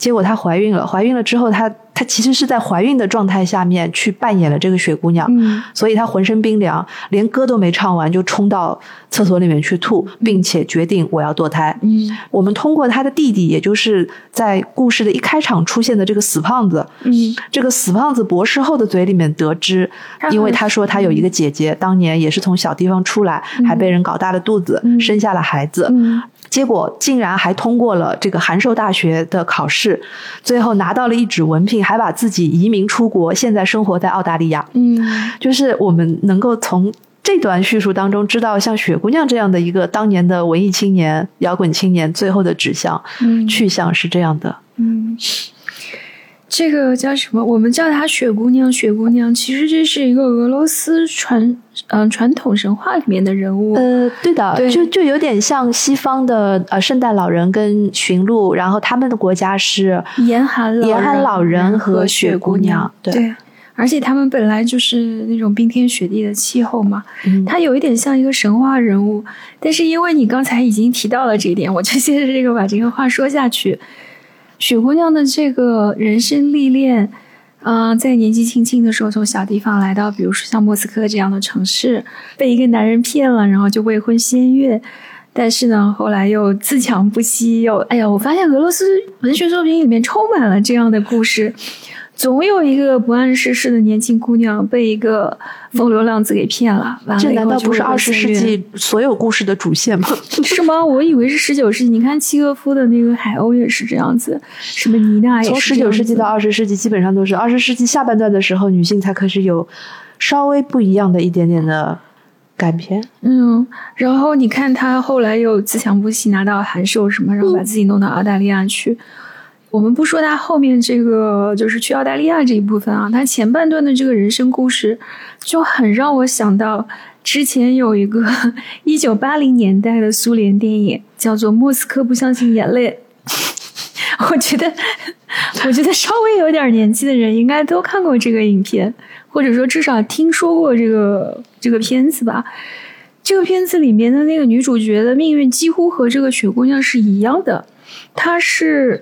S2: 结果她怀孕了，怀孕了之后，她她其实是在怀孕的状态下面去扮演了这个雪姑娘，所以她浑身冰凉，连歌都没唱完就冲到厕所里面去吐，并且决定我要堕胎。
S1: 嗯，
S2: 我们通过她的弟弟，也就是在故事的一开场出现的这个死胖子，
S1: 嗯，
S2: 这个死胖子博士后的嘴里面得知，因为他说他有一个姐姐，当年也是从小地方出来，还被人搞大了肚子，生下了孩子。结果竟然还通过了这个函授大学的考试，最后拿到了一纸文凭，还把自己移民出国，现在生活在澳大利亚。
S1: 嗯，
S2: 就是我们能够从这段叙述当中知道，像雪姑娘这样的一个当年的文艺青年、摇滚青年，最后的指向、嗯去向是这样的。
S1: 嗯。这个叫什么？我们叫她雪姑娘。雪姑娘其实这是一个俄罗斯传嗯传统神话里面的人物。
S2: 呃，对的，就就有点像西方的呃圣诞老人跟驯鹿，然后他们的国家是
S1: 严寒
S2: 严寒老人和
S1: 雪
S2: 姑娘。
S1: 对，而且他们本来就是那种冰天雪地的气候嘛。
S2: 嗯，
S1: 他有一点像一个神话人物。但是因为你刚才已经提到了这一点，我就接着这个把这个话说下去。雪姑娘的这个人生历练，啊，在年纪轻轻的时候从小地方来到，比如说像莫斯科这样的城市，被一个男人骗了，然后就未婚先孕。但是呢，后来又自强不息，又哎呀，我发现俄罗斯文学作品里面充满了这样的故事。总有一个不谙世事的年轻姑娘被一个风流浪子给骗了，
S2: 这难道不是二十世纪所有故事的主线吗？
S1: 是吗？我以为是十九世纪。你看契诃夫的那个《海鸥》也是这样子，什么妮娜也是。
S2: 从十九世纪到二十世纪，基本上都是二十世纪下半段的时候，女性才开始有稍微不一样的一点点的改变。
S1: 嗯，然后你看她后来又自强不息，拿到函授什么，然后把自己弄到澳大利亚去。我们不说他后面这个就是去澳大利亚这一部分啊，他前半段的这个人生故事就很让我想到之前有一个 一九八零年代的苏联电影，叫做《莫斯科不相信眼泪》。我觉得，我觉得稍微有点年纪的人应该都看过这个影片，或者说至少听说过这个这个片子吧。这个片子里面的那个女主角的命运几乎和这个雪姑娘是一样的，她是。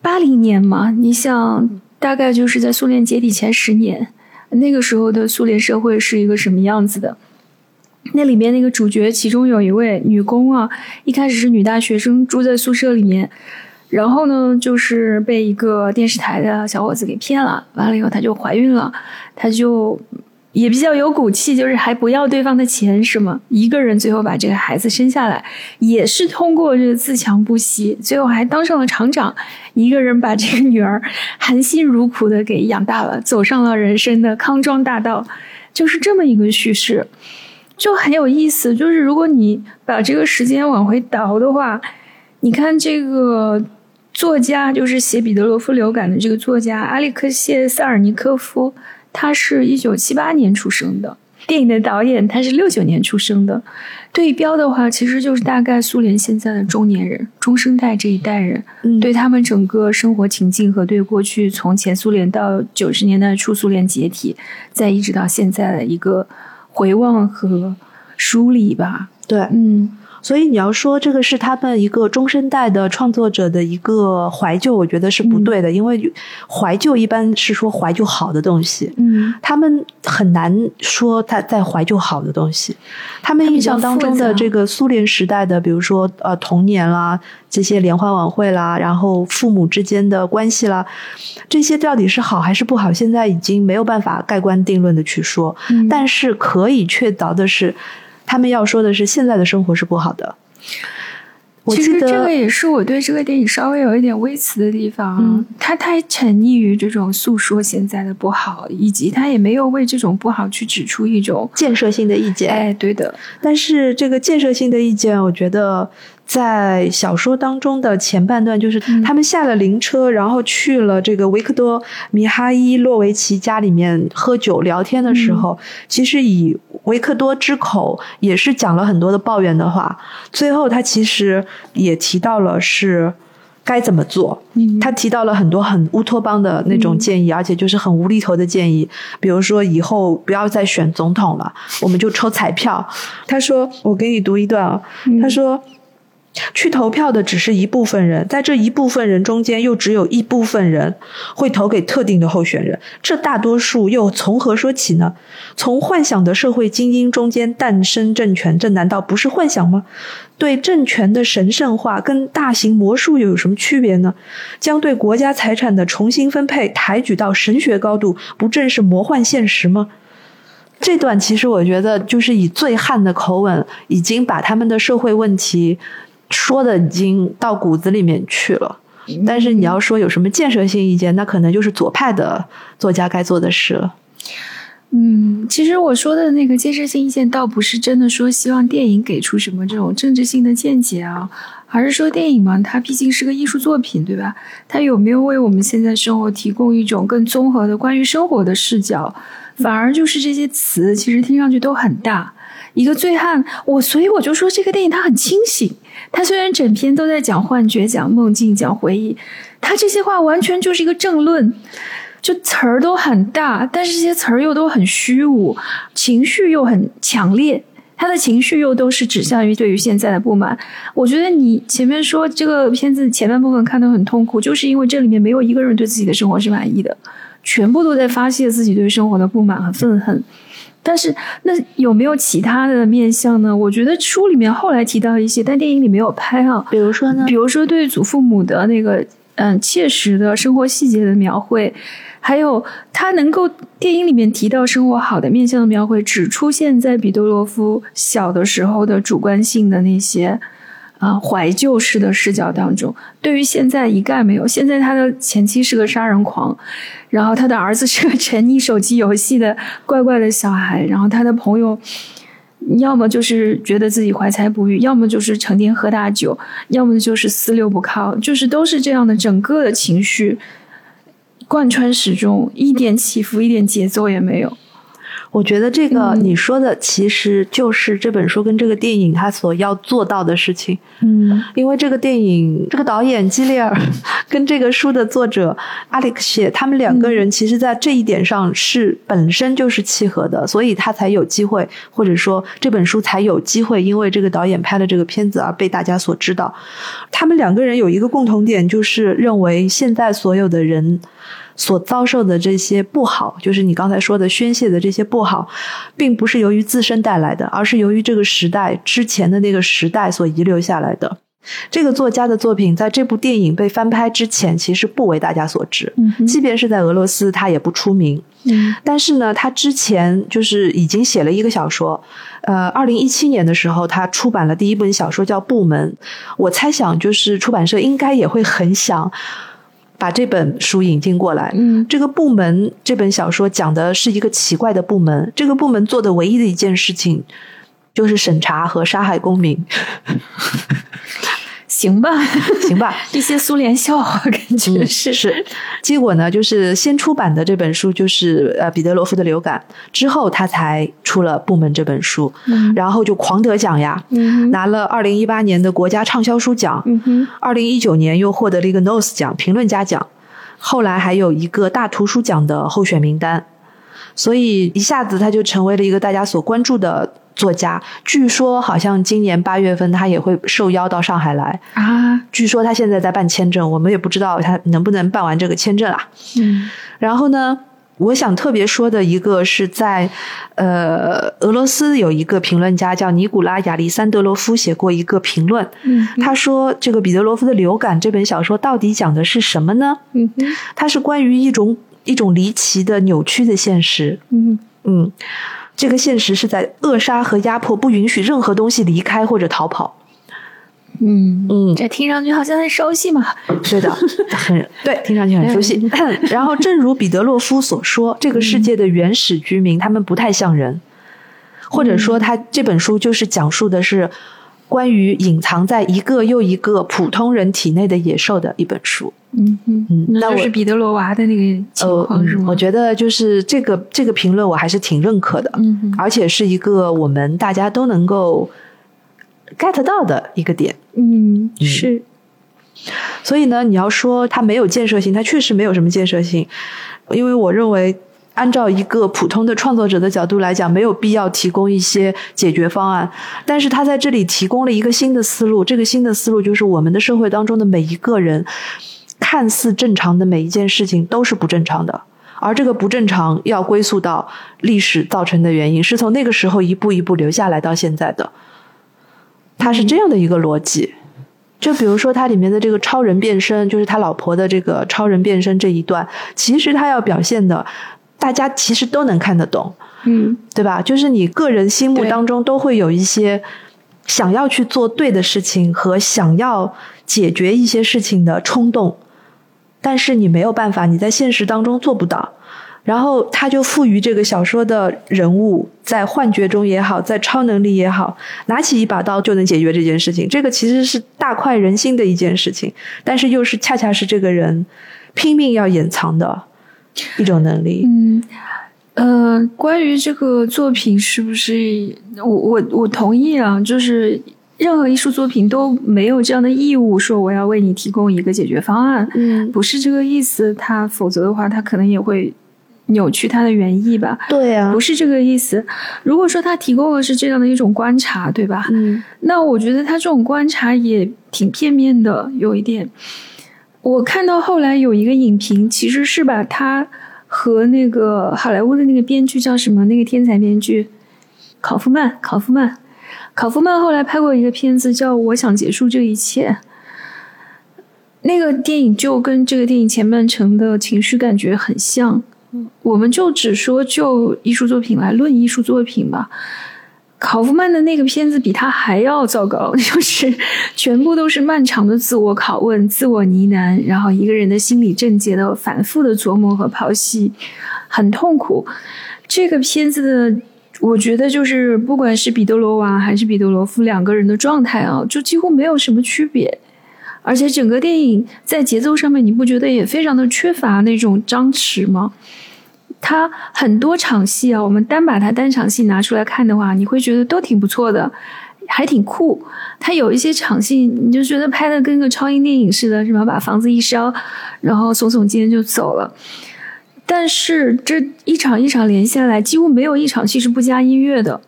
S1: 八零年嘛，你想，大概就是在苏联解体前十年，那个时候的苏联社会是一个什么样子的？那里面那个主角，其中有一位女工啊，一开始是女大学生，住在宿舍里面，然后呢，就是被一个电视台的小伙子给骗了，完了以后她就怀孕了，她就。也比较有骨气，就是还不要对方的钱，是吗？一个人最后把这个孩子生下来，也是通过这个自强不息，最后还当上了厂长。一个人把这个女儿含辛茹苦的给养大了，走上了人生的康庄大道，就是这么一个叙事，就很有意思。就是如果你把这个时间往回倒的话，你看这个作家，就是写《彼得罗夫流感》的这个作家阿列克谢·萨尔尼科夫。他是一九七八年出生的，电影的导演他是六九年出生的，对标的话其实就是大概苏联现在的中年人、中生代这一代人，对他们整个生活情境和对过去从前苏联到九十年代初苏联解体，再一直到现在的一个回望和梳理吧。
S2: 对，
S1: 嗯。
S2: 所以你要说这个是他们一个中生代的创作者的一个怀旧，我觉得是不对的，因为怀旧一般是说怀旧好的东西，
S1: 嗯，
S2: 他们很难说他在怀旧好的东西。他们印象当中的这个苏联时代的，比如说呃童年啦，这些联欢晚会啦，然后父母之间的关系啦，这些到底是好还是不好，现在已经没有办法盖棺定论的去说。但是可以确凿的是。他们要说的是现在的生活是不好的。
S1: 其实这个也是我对这个电影稍微有一点微词的地方。嗯他太沉溺于这种诉说现在的不好，以及他也没有为这种不好去指出一种
S2: 建设性的意见。
S1: 哎，对的。
S2: 但是这个建设性的意见，我觉得。在小说当中的前半段，就是他们下了灵车，然后去了这个维克多·米哈伊洛维奇家里面喝酒聊天的时候，其实以维克多之口也是讲了很多的抱怨的话。最后他其实也提到了是该怎么做，他提到了很多很乌托邦的那种建议，而且就是很无厘头的建议，比如说以后不要再选总统了，我们就抽彩票。他说：“我给你读一段啊。”他说。去投票的只是一部分人，在这一部分人中间，又只有一部分人会投给特定的候选人。这大多数又从何说起呢？从幻想的社会精英中间诞生政权，这难道不是幻想吗？对政权的神圣化跟大型魔术又有什么区别呢？将对国家财产的重新分配抬举到神学高度，不正是魔幻现实吗？这段其实我觉得就是以醉汉的口吻，已经把他们的社会问题。说的已经到骨子里面去了，但是你要说有什么建设性意见，那可能就是左派的作家该做的事了。
S1: 嗯，其实我说的那个建设性意见，倒不是真的说希望电影给出什么这种政治性的见解啊，而是说电影嘛，它毕竟是个艺术作品，对吧？它有没有为我们现在生活提供一种更综合的关于生活的视角？反而就是这些词，其实听上去都很大。一个醉汉，我所以我就说这个电影它很清醒。它虽然整篇都在讲幻觉、讲梦境、讲回忆，它这些话完全就是一个正论，就词儿都很大，但是这些词儿又都很虚无，情绪又很强烈。他的情绪又都是指向于对于现在的不满。我觉得你前面说这个片子前半部分看得很痛苦，就是因为这里面没有一个人对自己的生活是满意的，全部都在发泄自己对生活的不满和愤恨。但是那有没有其他的面相呢？我觉得书里面后来提到一些，但电影里没有拍啊。
S2: 比如说呢？
S1: 比如说对祖父母的那个嗯切实的生活细节的描绘。还有，他能够电影里面提到生活好的面相的描绘，只出现在彼得罗夫小的时候的主观性的那些啊怀旧式的视角当中。对于现在一概没有。现在他的前妻是个杀人狂，然后他的儿子是个沉溺手机游戏的怪怪的小孩，然后他的朋友要么就是觉得自己怀才不遇，要么就是成天喝大酒，要么就是四六不靠，就是都是这样的整个的情绪。贯穿始终，一点起伏，一点节奏也没有。
S2: 我觉得这个你说的，其实就是这本书跟这个电影它所要做到的事情。
S1: 嗯，
S2: 因为这个电影，这个导演基利尔 跟这个书的作者阿里克谢，他们两个人其实在这一点上是本身就是契合的，所以他才有机会，或者说这本书才有机会，因为这个导演拍了这个片子而被大家所知道。他们两个人有一个共同点，就是认为现在所有的人。所遭受的这些不好，就是你刚才说的宣泄的这些不好，并不是由于自身带来的，而是由于这个时代之前的那个时代所遗留下来的。这个作家的作品在这部电影被翻拍之前，其实不为大家所知。
S1: 嗯，
S2: 即便是在俄罗斯，他也不出名。
S1: 嗯，
S2: 但是呢，他之前就是已经写了一个小说。呃，二零一七年的时候，他出版了第一本小说，叫《部门》。我猜想，就是出版社应该也会很想。把这本书引进过来。
S1: 嗯，
S2: 这个部门这本小说讲的是一个奇怪的部门。这个部门做的唯一的一件事情，就是审查和杀害公民。
S1: 行吧，
S2: 行吧，
S1: 一些苏联笑话感觉是。
S2: 是。结果呢，就是先出版的这本书就是呃彼得罗夫的流感，之后他才出了部门这本书，然后就狂得奖呀，拿了二零一八年的国家畅销书奖，二零一九年又获得了一个 Nose 奖评论家奖，后来还有一个大图书奖的候选名单，所以一下子他就成为了一个大家所关注的。作家，据说好像今年八月份他也会受邀到上海来
S1: 啊。
S2: 据说他现在在办签证，我们也不知道他能不能办完这个签证啊。
S1: 嗯，
S2: 然后呢，我想特别说的一个是在呃俄罗斯有一个评论家叫尼古拉亚历山德罗夫写过一个评论，
S1: 嗯，
S2: 他说这个彼得罗夫的流感这本小说到底讲的是什么呢？
S1: 嗯，
S2: 它是关于一种一种离奇的扭曲的现实。
S1: 嗯
S2: 嗯。这个现实是在扼杀和压迫，不允许任何东西离开或者逃跑。
S1: 嗯
S2: 嗯，
S1: 这听上去好像很熟悉嘛。
S2: 是的，很 对，听上去很熟悉。然后，正如彼得洛夫所说，这个世界的原始居民他们不太像人，或者说，他这本书就是讲述的是。关于隐藏在一个又一个普通人体内的野兽的一本书，
S1: 嗯嗯嗯，那就是彼得罗娃的那个情况是吗？
S2: 我觉得就是这个这个评论我还是挺认可的，
S1: 嗯，
S2: 而且是一个我们大家都能够 get 到的一个点，
S1: 嗯，是。
S2: 所以呢，你要说它没有建设性，它确实没有什么建设性，因为我认为。按照一个普通的创作者的角度来讲，没有必要提供一些解决方案。但是他在这里提供了一个新的思路，这个新的思路就是我们的社会当中的每一个人，看似正常的每一件事情都是不正常的，而这个不正常要归宿到历史造成的原因，是从那个时候一步一步留下来到现在的。他是这样的一个逻辑。就比如说，它里面的这个超人变身，就是他老婆的这个超人变身这一段，其实他要表现的。大家其实都能看得懂，
S1: 嗯，
S2: 对吧？就是你个人心目当中都会有一些想要去做对的事情和想要解决一些事情的冲动，但是你没有办法，你在现实当中做不到。然后他就赋予这个小说的人物，在幻觉中也好，在超能力也好，拿起一把刀就能解决这件事情。这个其实是大快人心的一件事情，但是又是恰恰是这个人拼命要掩藏的。一种能力，
S1: 嗯，呃，关于这个作品是不是我我我同意啊？就是任何艺术作品都没有这样的义务，说我要为你提供一个解决方案，
S2: 嗯，
S1: 不是这个意思。他否则的话，他可能也会扭曲他的原意吧？
S2: 对啊，
S1: 不是这个意思。如果说他提供的是这样的一种观察，对吧？
S2: 嗯，
S1: 那我觉得他这种观察也挺片面的，有一点。我看到后来有一个影评，其实是把他和那个好莱坞的那个编剧叫什么？那个天才编剧考夫曼，考夫曼，考夫曼后来拍过一个片子叫《我想结束这一切》。那个电影就跟这个电影前半程的情绪感觉很像。我们就只说就艺术作品来论艺术作品吧。考夫曼的那个片子比他还要糟糕，就是全部都是漫长的自我拷问、自我呢喃，然后一个人的心理症结的反复的琢磨和剖析，很痛苦。这个片子的，我觉得就是不管是彼得罗娃还是彼得罗夫两个人的状态啊，就几乎没有什么区别。而且整个电影在节奏上面，你不觉得也非常的缺乏那种张弛吗？它很多场戏啊，我们单把它单场戏拿出来看的话，你会觉得都挺不错的，还挺酷。它有一些场戏，你就觉得拍的跟个超英电影似的，什么？把房子一烧，然后耸耸肩就走了。但是这一场一场连下来，几乎没有一场戏是不加音乐的。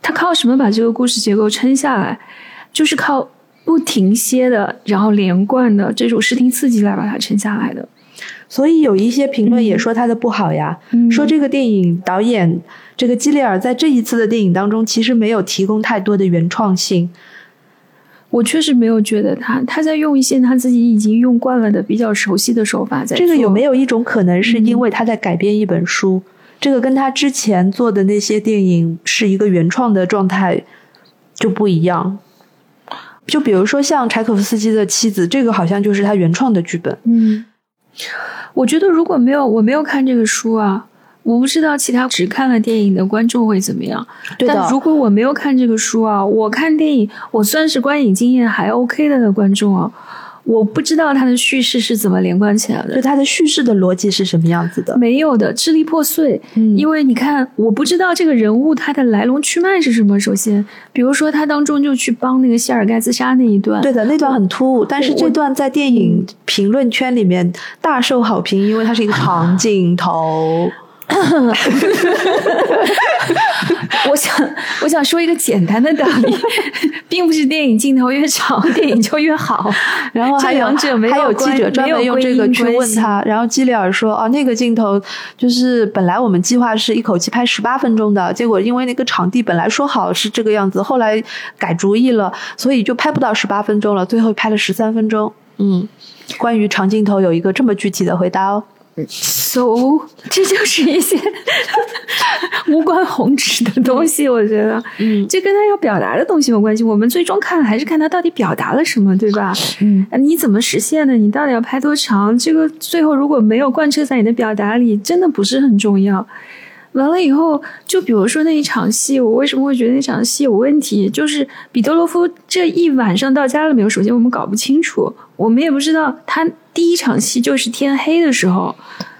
S1: 他靠什么把这个故事结构撑下来？就是靠。不停歇的，然后连贯的这种视听刺激来把它撑下来的，
S2: 所以有一些评论也说他的不好呀，说这个电影导演这个基里尔在这一次的电影当中其实没有提供太多的原创性。
S1: 我确实没有觉得他他在用一些他自己已经用惯了的比较熟悉的手法在。
S2: 这个有没有一种可能是因为他在改编一本书？这个跟他之前做的那些电影是一个原创的状态就不一样。就比如说像柴可夫斯基的妻子，这个好像就是他原创的剧本。
S1: 嗯，我觉得如果没有我没有看这个书啊，我不知道其他只看了电影的观众会怎么样。但如果我没有看这个书啊，我看电影，我算是观影经验还 OK 的观众啊。我不知道它的叙事是怎么连贯起来的，
S2: 就它的叙事的逻辑是什么样子的？
S1: 没有的，支离破碎。嗯，因为你看，我不知道这个人物他的来龙去脉是什么。首先，比如说他当中就去帮那个谢尔盖自杀那一段，
S2: 对的，那段很突兀，但是这段在电影评论圈里面大受好评，因为它是一个长镜头。
S1: 我想，说一个简单的道理，并不是电影镜头越长，电影就越好。
S2: 然后还有还有记者专门用这个去问他，然后基里尔说：“哦，那个镜头就是本来我们计划是一口气拍十八分钟的，结果因为那个场地本来说好是这个样子，后来改主意了，所以就拍不到十八分钟了，最后拍了十三分钟。”嗯，关于长镜头有一个这么具体的回答哦。
S1: So 这就是一些 无关宏旨的东西，我觉得，
S2: 嗯，
S1: 这跟他要表达的东西有关系。我们最终看还是看他到底表达了什么，对吧？
S2: 嗯，
S1: 你怎么实现的？你到底要拍多长？这个最后如果没有贯彻在你的表达里，真的不是很重要。完了以后，就比如说那一场戏，我为什么会觉得那场戏有问题？就是彼得罗夫这一晚上到家了没有？首先我们搞不清楚，我们也不知道他。第一场戏就是天黑的时候，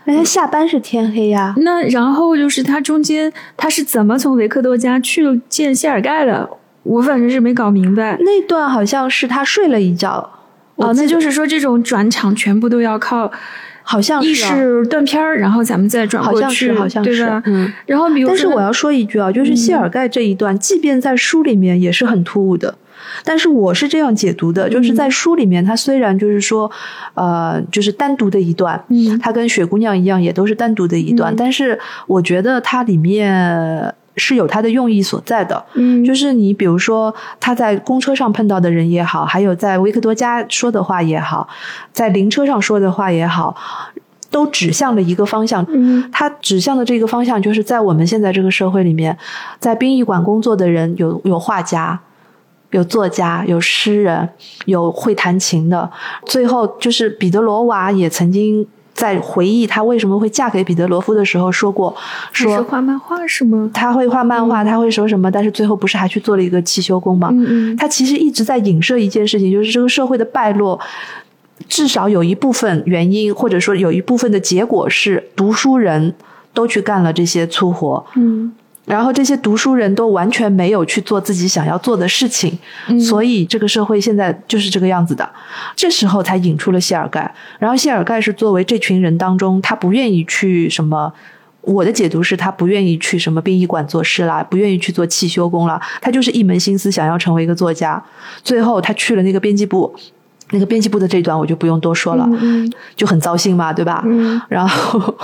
S2: 那他下班是天黑呀。
S1: 那然后就是他中间他是怎么从维克多家去见谢尔盖的？我反正是没搞明白。
S2: 那段好像是他睡了一觉。
S1: 哦，那就是说这种转场全部都要靠，
S2: 好像
S1: 意识断片儿，然后咱们再转过
S2: 去，好像
S1: 是，对吧？
S2: 嗯。
S1: 然后比如，
S2: 但是我要说一句啊，就是谢尔盖这一段，即便在书里面也是很突兀的。但是我是这样解读的，就是在书里面，它虽然就是说，呃，就是单独的一段，
S1: 嗯，
S2: 它跟雪姑娘一样，也都是单独的一段，但是我觉得它里面是有它的用意所在的，
S1: 嗯，
S2: 就是你比如说他在公车上碰到的人也好，还有在维克多家说的话也好，在灵车上说的话也好，都指向了一个方向，
S1: 嗯，
S2: 它指向的这个方向就是在我们现在这个社会里面，在殡仪馆工作的人有有画家。有作家，有诗人，有会弹琴的。最后，就是彼得罗娃也曾经在回忆她为什么会嫁给彼得罗夫的时候说过：“说
S1: 画漫画是吗？
S2: 她会画漫画，他会说什么？但是最后不是还去做了一个汽修工吗？
S1: 嗯嗯。
S2: 他其实一直在影射一件事情，就是这个社会的败落，至少有一部分原因，或者说有一部分的结果是读书人都去干了这些粗活。
S1: 嗯。
S2: 然后这些读书人都完全没有去做自己想要做的事情，所以这个社会现在就是这个样子的。这时候才引出了谢尔盖，然后谢尔盖是作为这群人当中，他不愿意去什么我的解读是他不愿意去什么殡仪馆做事啦，不愿意去做汽修工啦，他就是一门心思想要成为一个作家。最后他去了那个编辑部，那个编辑部的这段我就不用多说了，就很糟心嘛，对吧？然后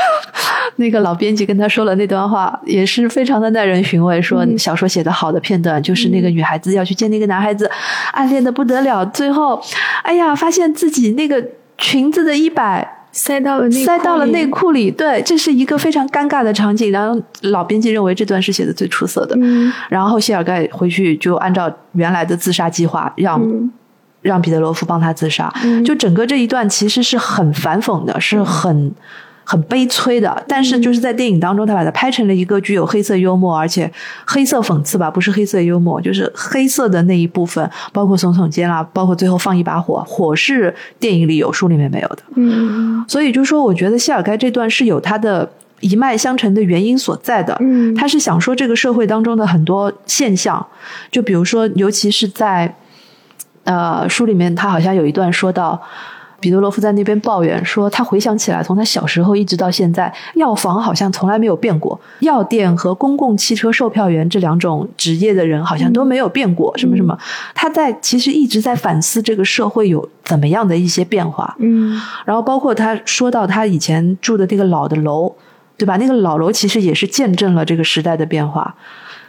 S2: 那个老编辑跟他说了那段话，也是非常的耐人寻味。说小说写的好的片段，就是那个女孩子要去见那个男孩子，暗恋的不得了，最后，哎呀，发现自己那个裙子的一摆。
S1: 塞到了内
S2: 塞到了内裤里，对，这是一个非常尴尬的场景。然后老编辑认为这段是写的最出色的。嗯，然后谢尔盖回去就按照原来的自杀计划，让让彼得罗夫帮他自杀。就整个这一段其实是很反讽的，是很。很悲催的，但是就是在电影当中，他把它拍成了一个具有黑色幽默，而且黑色讽刺吧，不是黑色幽默，就是黑色的那一部分，包括耸耸肩啦，包括最后放一把火，火是电影里有，书里面没有的。嗯，所以就说，我觉得谢尔盖这段是有他的一脉相承的原因所在的。嗯，他是想说这个社会当中的很多现象，就比如说，尤其是在呃书里面，他好像有一段说到。彼得罗夫在那边抱怨说：“他回想起来，从他小时候一直到现在，药房好像从来没有变过，药店和公共汽车售票员这两种职业的人好像都没有变过。什么什么？他在其实一直在反思这个社会有怎么样的一些变化。嗯，然后包括他说到他以前住的那个老的楼，对吧？那个老楼其实也是见证了这个时代的变化。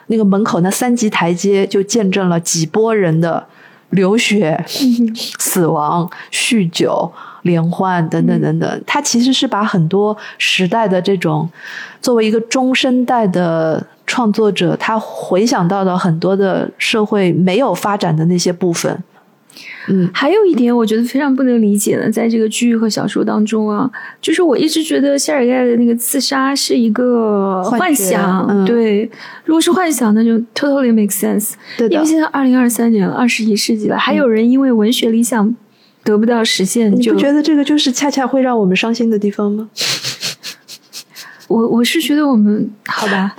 S2: 那个门口那三级台阶就见证了几波人的。”流血、死亡、酗酒、连环等等等等，他其实是把很多时代的这种，作为一个中生代的创作者，他回想到了很多的社会没有发展的那些部分。
S1: 嗯，还有一点我觉得非常不能理解的，在这个剧和小说当中啊，就是我一直觉得谢尔盖的那个自杀是一个幻想，对，如果是幻想，那就 totally make sense，
S2: 对
S1: 因为现在二零二三年了，二十一世纪了，还有人因为文学理想得不到实现，
S2: 你不觉得这个就是恰恰会让我们伤心的地方吗？
S1: 我我是觉得我们好吧，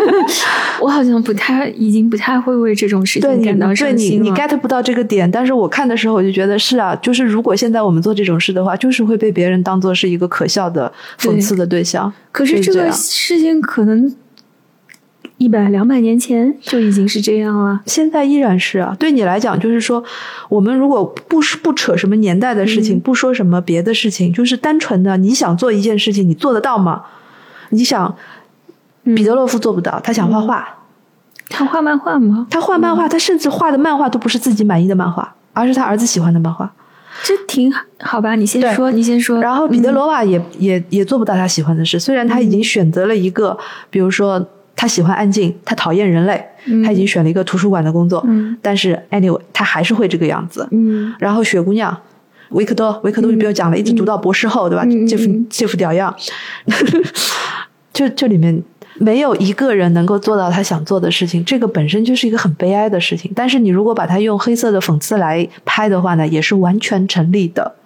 S1: 我好像不太，已经不太会为这种事情感到伤
S2: 心你你 get 不到这个点，但是我看的时候我就觉得是啊，就是如果现在我们做这种事的话，就是会被别人当做是一个可笑的讽刺的对象。
S1: 可是这个事情可能一百两百年前就已经是这样了，
S2: 现在依然是啊。对你来讲，就是说，我们如果不不扯什么年代的事情，不说什么别的事情，就是单纯的你想做一件事情，你做得到吗？你想，彼得洛夫做不到，他想画画，
S1: 他画漫画吗？
S2: 他画漫画，他甚至画的漫画都不是自己满意的漫画，而是他儿子喜欢的漫画。
S1: 这挺好吧？你先说，你先说。
S2: 然后彼得罗瓦也也也做不到他喜欢的事，虽然他已经选择了一个，比如说他喜欢安静，他讨厌人类，他已经选了一个图书馆的工作，但是 anyway 他还是会这个样子。嗯。然后雪姑娘。维克多，维克多就不用讲了，一直读到博士后，对吧？这副这副屌样，就这里面没有一个人能够做到他想做的事情，这个本身就是一个很悲哀的事情。但是你如果把它用黑色的讽刺来拍的话呢，也是完全成立的。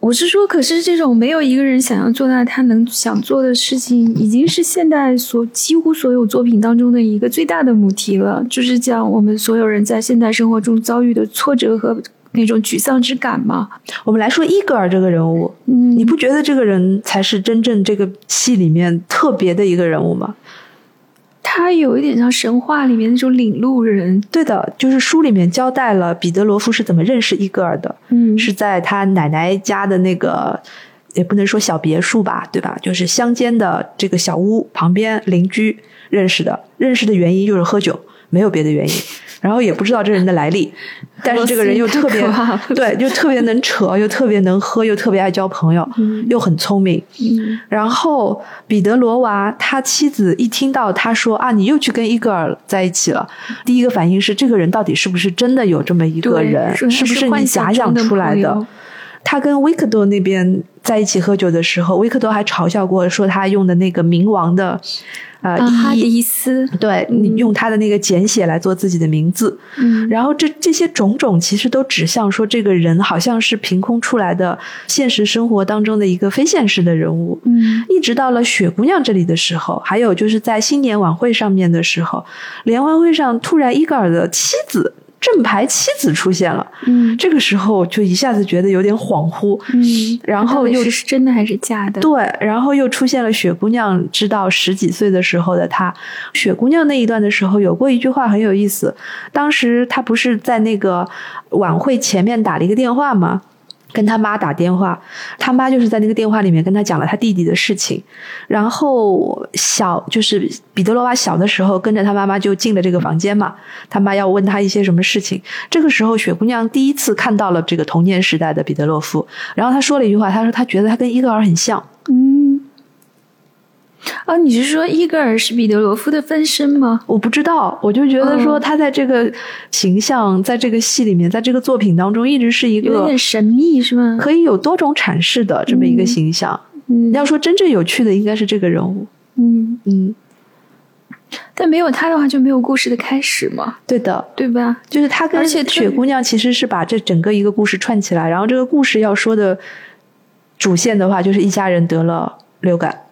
S1: 我是说，可是这种没有一个人想要做到他能想做的事情，已经是现代所几乎所有作品当中的一个最大的母题了，就是讲我们所有人在现代生活中遭遇的挫折和。那种沮丧之感吗？
S2: 我们来说伊格尔这个人物，嗯，你不觉得这个人才是真正这个戏里面特别的一个人物吗？
S1: 他有一点像神话里面那种领路人。
S2: 对的，就是书里面交代了彼得罗夫是怎么认识伊格尔的。嗯，是在他奶奶家的那个，也不能说小别墅吧，对吧？就是乡间的这个小屋旁边邻居认识的。认识的原因就是喝酒，没有别的原因。然后也不知道这人的来历，但是这个人又特别对，又特别能扯，又特别能喝，又特别爱交朋友，又很聪明。然后彼得罗娃他妻子一听到他说啊，你又去跟伊戈尔在一起了，第一个反应是这个人到底是不是真的有这么一个人？是不是你假想出来的？他跟维克多那边在一起喝酒的时候，维克多还嘲笑过说他用的那个冥王的。
S1: 呃，哈迪斯，
S2: 对你用他的那个简写来做自己的名字，嗯，然后这这些种种其实都指向说这个人好像是凭空出来的，现实生活当中的一个非现实的人物，嗯，一直到了雪姑娘这里的时候，还有就是在新年晚会上面的时候，联欢会上突然伊戈尔的妻子正牌妻子出现了。嗯，这个时候就一下子觉得有点恍惚。嗯，然后又
S1: 是真的还是假的？
S2: 对，然后又出现了雪姑娘知道十几岁的时候的她。雪姑娘那一段的时候有过一句话很有意思，当时她不是在那个晚会前面打了一个电话吗？跟他妈打电话，他妈就是在那个电话里面跟他讲了他弟弟的事情。然后小就是彼得罗娃小的时候跟着他妈妈就进了这个房间嘛，他妈要问他一些什么事情。这个时候雪姑娘第一次看到了这个童年时代的彼得洛夫，然后他说了一句话，他说他觉得他跟伊戈尔很像。嗯。
S1: 啊，你是说伊戈尔是彼得罗夫的分身吗？
S2: 我不知道，我就觉得说他在这个形象，在这个戏里面，在这个作品当中，一直是一个
S1: 有点神秘，是吗？
S2: 可以有多种阐释的这么一个形象。
S1: 嗯，
S2: 要说真正有趣的，应该是这个人物。
S1: 嗯
S2: 嗯，
S1: 但没有他的话，就没有故事的开始嘛？
S2: 对的，
S1: 对吧？
S2: 就是他跟雪姑娘其实是把这整个一个故事串起来，然后这个故事要说的主线的话，就是一家人得了流感。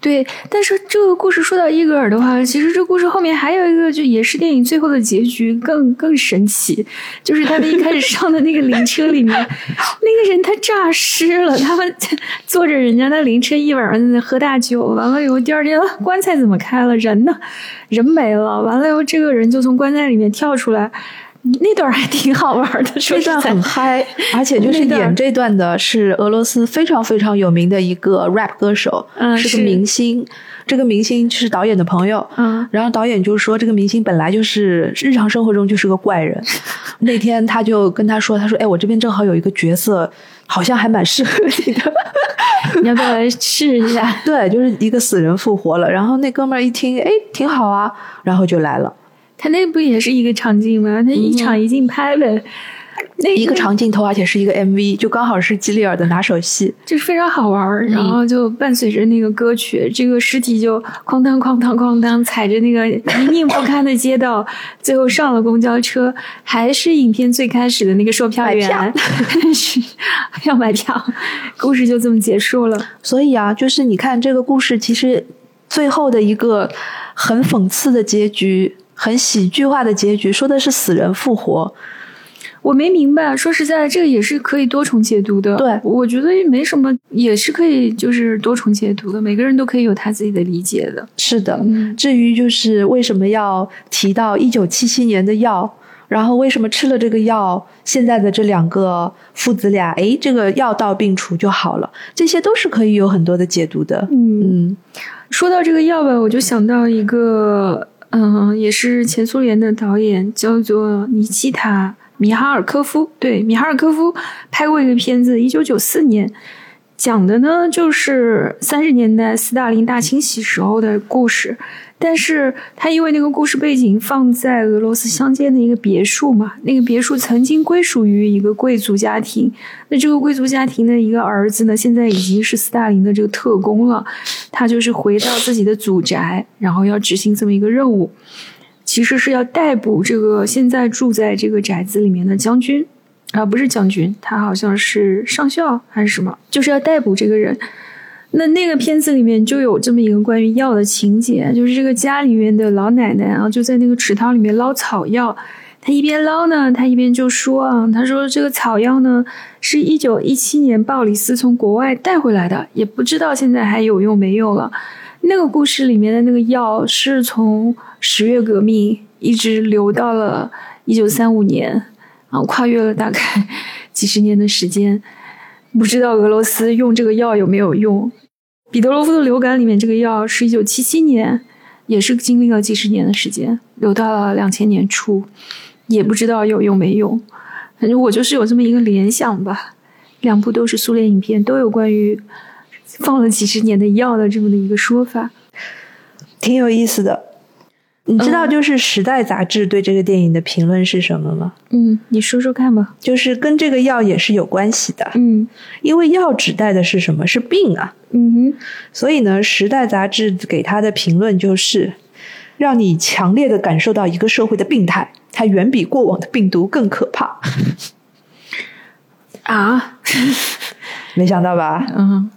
S1: 对，但是这个故事说到伊格尔的话，其实这故事后面还有一个，就也是电影最后的结局更更神奇，就是他们一开始上的那个灵车里面，那个人他诈尸了，他们 坐着人家的灵车一晚上在那喝大酒，完了以后第二天棺材怎么开了，人呢？人没了，完了以后这个人就从棺材里面跳出来。那段还挺好玩的，
S2: 这段很嗨，而且就是演这段的是俄罗斯非常非常有名的一个 rap 歌手，是个明星。这个明星是导演的朋友，
S1: 嗯，
S2: 然后导演就说这个明星本来就是日常生活中就是个怪人。那天他就跟他说：“他说，哎，我这边正好有一个角色，好像还蛮适合你的，
S1: 你要不要来试一下？”
S2: 对，就是一个死人复活了。然后那哥们儿一听，哎，挺好啊，然后就来了。
S1: 他那不也是一个场景吗？他一场一镜拍呗，那
S2: 一个长镜头，而且是一个 MV，就刚好是基里尔的拿手戏，
S1: 就是非常好玩儿。然后就伴随着那个歌曲，这个尸体就哐当哐当哐当踩着那个泥泞不堪的街道，最后上了公交车，还是影片最开始的那个售票员 要买票，故事就这么结束了。
S2: 所以啊，就是你看这个故事，其实最后的一个很讽刺的结局。很喜剧化的结局，说的是死人复活，
S1: 我没明白。说实在的，这个也是可以多重解读的。
S2: 对，
S1: 我觉得没什么，也是可以就是多重解读的。每个人都可以有他自己的理解的。
S2: 是的，至于就是为什么要提到一九七七年的药，然后为什么吃了这个药，现在的这两个父子俩，哎，这个药到病除就好了，这些都是可以有很多的解读的。
S1: 嗯，说到这个药吧，我就想到一个。嗯，也是前苏联的导演，叫做尼基塔·米哈尔科夫。对，米哈尔科夫拍过一个片子，一九九四年，讲的呢就是三十年代斯大林大清洗时候的故事。但是他因为那个故事背景放在俄罗斯乡间的一个别墅嘛，那个别墅曾经归属于一个贵族家庭。那这个贵族家庭的一个儿子呢，现在已经是斯大林的这个特工了。他就是回到自己的祖宅，然后要执行这么一个任务，其实是要逮捕这个现在住在这个宅子里面的将军啊，不是将军，他好像是上校还是什么，就是要逮捕这个人。那那个片子里面就有这么一个关于药的情节，就是这个家里面的老奶奶啊，就在那个池塘里面捞草药。她一边捞呢，她一边就说啊，她说这个草药呢，是一九一七年鲍里斯从国外带回来的，也不知道现在还有用没有了。那个故事里面的那个药是从十月革命一直流到了一九三五年，啊，跨越了大概几十年的时间。不知道俄罗斯用这个药有没有用？彼得罗夫的流感里面这个药是一九七七年，也是经历了几十年的时间，留到了两千年初，也不知道有用没用。反正我就是有这么一个联想吧。两部都是苏联影片，都有关于放了几十年的药的这么的一个说法，
S2: 挺有意思的。你知道，就是《时代》杂志对这个电影的评论是什么吗？
S1: 嗯，你说说看吧。
S2: 就是跟这个药也是有关系的。
S1: 嗯，
S2: 因为药指代的是什么？是病啊。
S1: 嗯哼。
S2: 所以呢，《时代》杂志给他的评论就是，让你强烈的感受到一个社会的病态，它远比过往的病毒更可怕。
S1: 啊？
S2: 没想到吧？
S1: 嗯。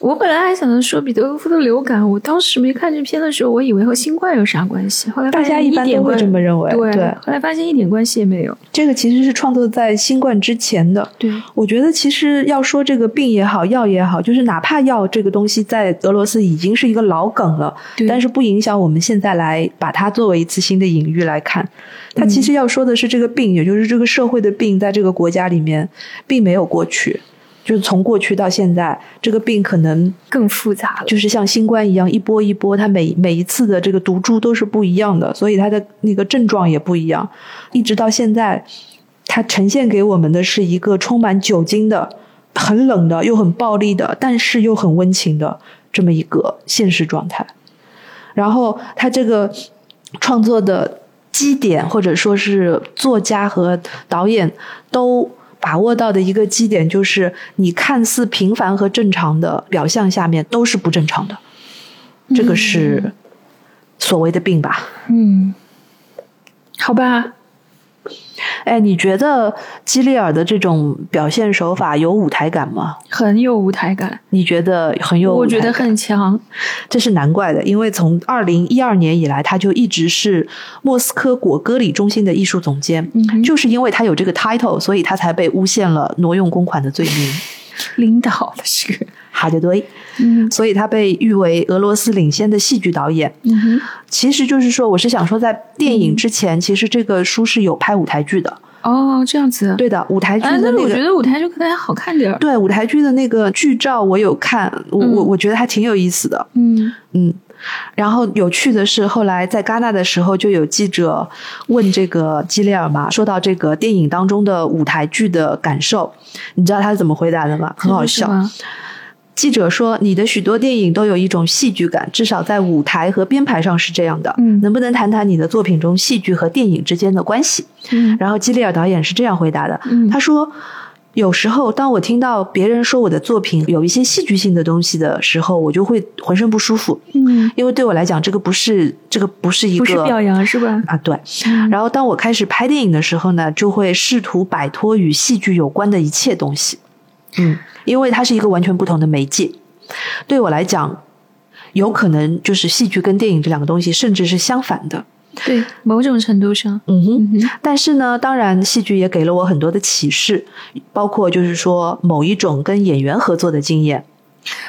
S1: 我本来还想着说彼得罗夫的流感，我当时没看这片的时候，我以为和新冠有啥关系。后来
S2: 大家一般都会这么认为，
S1: 对。后来发现一点关系也没有。
S2: 这个其实是创作在新冠之前的。
S1: 对，
S2: 我觉得其实要说这个病也好，药也好，就是哪怕药这个东西在俄罗斯已经是一个老梗了，但是不影响我们现在来把它作为一次新的隐喻来看。它其实要说的是这个病，也就是这个社会的病，在这个国家里面并没有过去。就是从过去到现在，这个病可能
S1: 更复杂了。
S2: 就是像新冠一样，一波一波，它每每一次的这个毒株都是不一样的，所以它的那个症状也不一样。一直到现在，它呈现给我们的是一个充满酒精的、很冷的又很暴力的，但是又很温情的这么一个现实状态。然后，他这个创作的基点，或者说是作家和导演都。把握到的一个基点就是，你看似平凡和正常的表象下面都是不正常的，这个是所谓的病吧？
S1: 嗯，好吧。
S2: 哎，你觉得基利尔的这种表现手法有舞台感吗？
S1: 很有舞台感。
S2: 你觉得很有？
S1: 我觉得很强。
S2: 这是难怪的，因为从二零一二年以来，他就一直是莫斯科果戈里中心的艺术总监。就是因为他有这个 title，所以他才被诬陷了挪用公款的罪名。
S1: 领导的是
S2: 哈德堆，
S1: 嗯，
S2: 所以他被誉为俄罗斯领先的戏剧导演。
S1: 嗯哼，
S2: 其实就是说，我是想说，在电影之前，其实这个书是有拍舞台剧的。
S1: 哦，这样子，
S2: 对的，舞台剧的那个，
S1: 我觉得舞台剧可能还好看点
S2: 对，舞台剧的那个剧照我有看，我我我觉得还挺有意思的。
S1: 嗯
S2: 嗯。然后有趣的是，后来在戛纳的时候，就有记者问这个基列尔嘛，说到这个电影当中的舞台剧的感受，你知道他是怎么回答的吗？很好笑。记者说：“你的许多电影都有一种戏剧感，至少在舞台和编排上是这样的。
S1: 嗯，
S2: 能不能谈谈你的作品中戏剧和电影之间的关系？”
S1: 嗯，
S2: 然后基利尔导演是这样回答的：“
S1: 嗯，
S2: 他说。”有时候，当我听到别人说我的作品有一些戏剧性的东西的时候，我就会浑身不舒服。
S1: 嗯，
S2: 因为对我来讲，这个不是这个不是一个
S1: 不是表扬 是吧？
S2: 啊，对。然后，当我开始拍电影的时候呢，就会试图摆脱与戏剧有关的一切东西。嗯，因为它是一个完全不同的媒介。对我来讲，有可能就是戏剧跟电影这两个东西，甚至是相反的。
S1: 对，某种程度上，
S2: 嗯哼。但是呢，当然，戏剧也给了我很多的启示，包括就是说某一种跟演员合作的经验。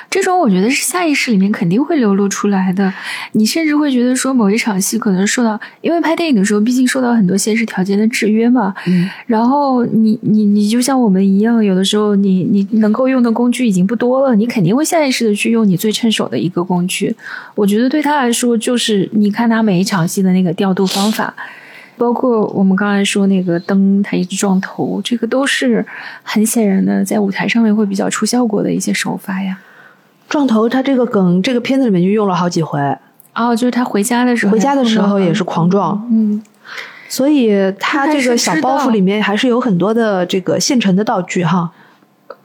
S1: 这种我觉得是下意识里面肯定会流露出来的。你甚至会觉得说某一场戏可能受到，因为拍电影的时候毕竟受到很多现实条件的制约嘛。
S2: 嗯。
S1: 然后你你你就像我们一样，有的时候你你能够用的工具已经不多了，你肯定会下意识的去用你最趁手的一个工具。我觉得对他来说，就是你看他每一场戏的那个调度方法，包括我们刚才说那个灯，他一直撞头，这个都是很显然的在舞台上面会比较出效果的一些手法呀。
S2: 撞头，他这个梗，这个片子里面就用了好几回。
S1: 哦，就是他回家的时候，
S2: 回家的时候也是狂撞。
S1: 嗯，
S2: 所以他这个小包袱里面还是有很多的这个现成的道具哈。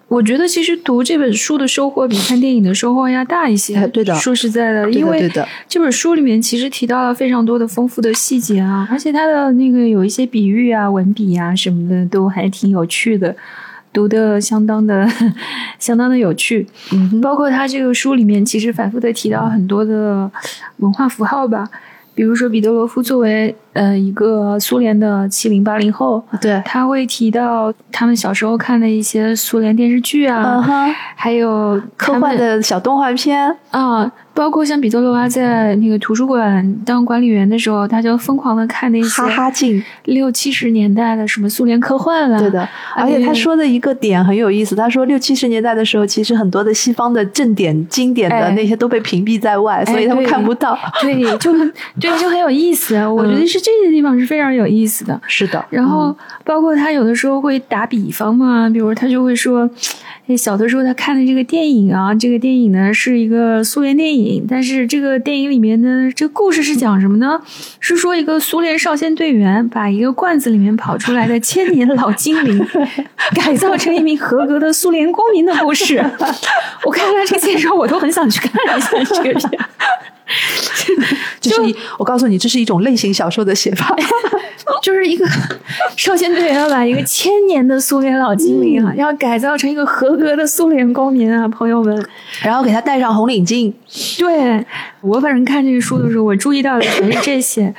S1: 我觉得其实读这本书的收获比看电影的收获要大一些。
S2: 对的，
S1: 说实在的，因为这本书里面其实提到了非常多的丰富的细节啊，而且它的那个有一些比喻啊、文笔啊什么的都还挺有趣的。读的相当的，相当的有趣，
S2: 嗯，
S1: 包括他这个书里面其实反复的提到很多的文化符号吧，比如说彼得罗夫作为呃一个苏联的七零八零后，
S2: 对，
S1: 他会提到他们小时候看的一些苏联电视剧啊，还有
S2: 科幻的小动画片。
S1: 啊。包括像彼得罗娃在那个图书馆当管理员的时候，他就疯狂的看那些
S2: 哈哈镜
S1: 六七十年代的什么苏联科幻了。
S2: 对的，而且他说的一个点很有意思，他说六七十年代的时候，其实很多的西方的正典经典的那些都被屏蔽在外，所以他们看不到。
S1: 对，就很 对，就很有意思。我觉得是这些地方是非常有意思的。
S2: 是的，
S1: 然后包括他有的时候会打比方嘛，比如他就会说。小的时候，他看的这个电影啊，这个电影呢是一个苏联电影，但是这个电影里面呢这个故事是讲什么呢？是说一个苏联少先队员把一个罐子里面跑出来的千年老精灵 改造成一名合格的苏联公民的故事。我看他这个介绍，我都很想去看一下这个片。
S2: 这是一，我告诉你，这是一种类型小说的写法，
S1: 就是一个少先队要把一个千年的苏联老精灵啊，要改造成一个合格的苏联公民啊，朋友们，
S2: 然后给他戴上红领巾。
S1: 对我反正看这个书的时候，我注意到的全是这些，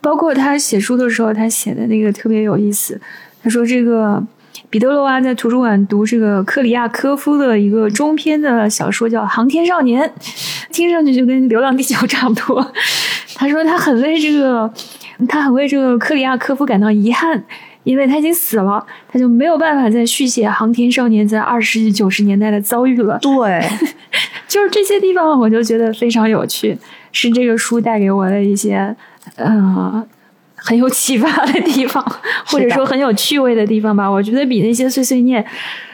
S1: 包括他写书的时候，他写的那个特别有意思。他说这个。彼得罗娃在图书馆读这个克里亚科夫的一个中篇的小说，叫《航天少年》，听上去就跟《流浪地球》差不多。他说他很为这个，他很为这个克里亚科夫感到遗憾，因为他已经死了，他就没有办法再续写《航天少年》在二十世纪九十年代的遭遇了。
S2: 对，
S1: 就是这些地方，我就觉得非常有趣，是这个书带给我的一些，呃。很有启发的地方，或者说很有趣味的地方吧。我觉得比那些碎碎念，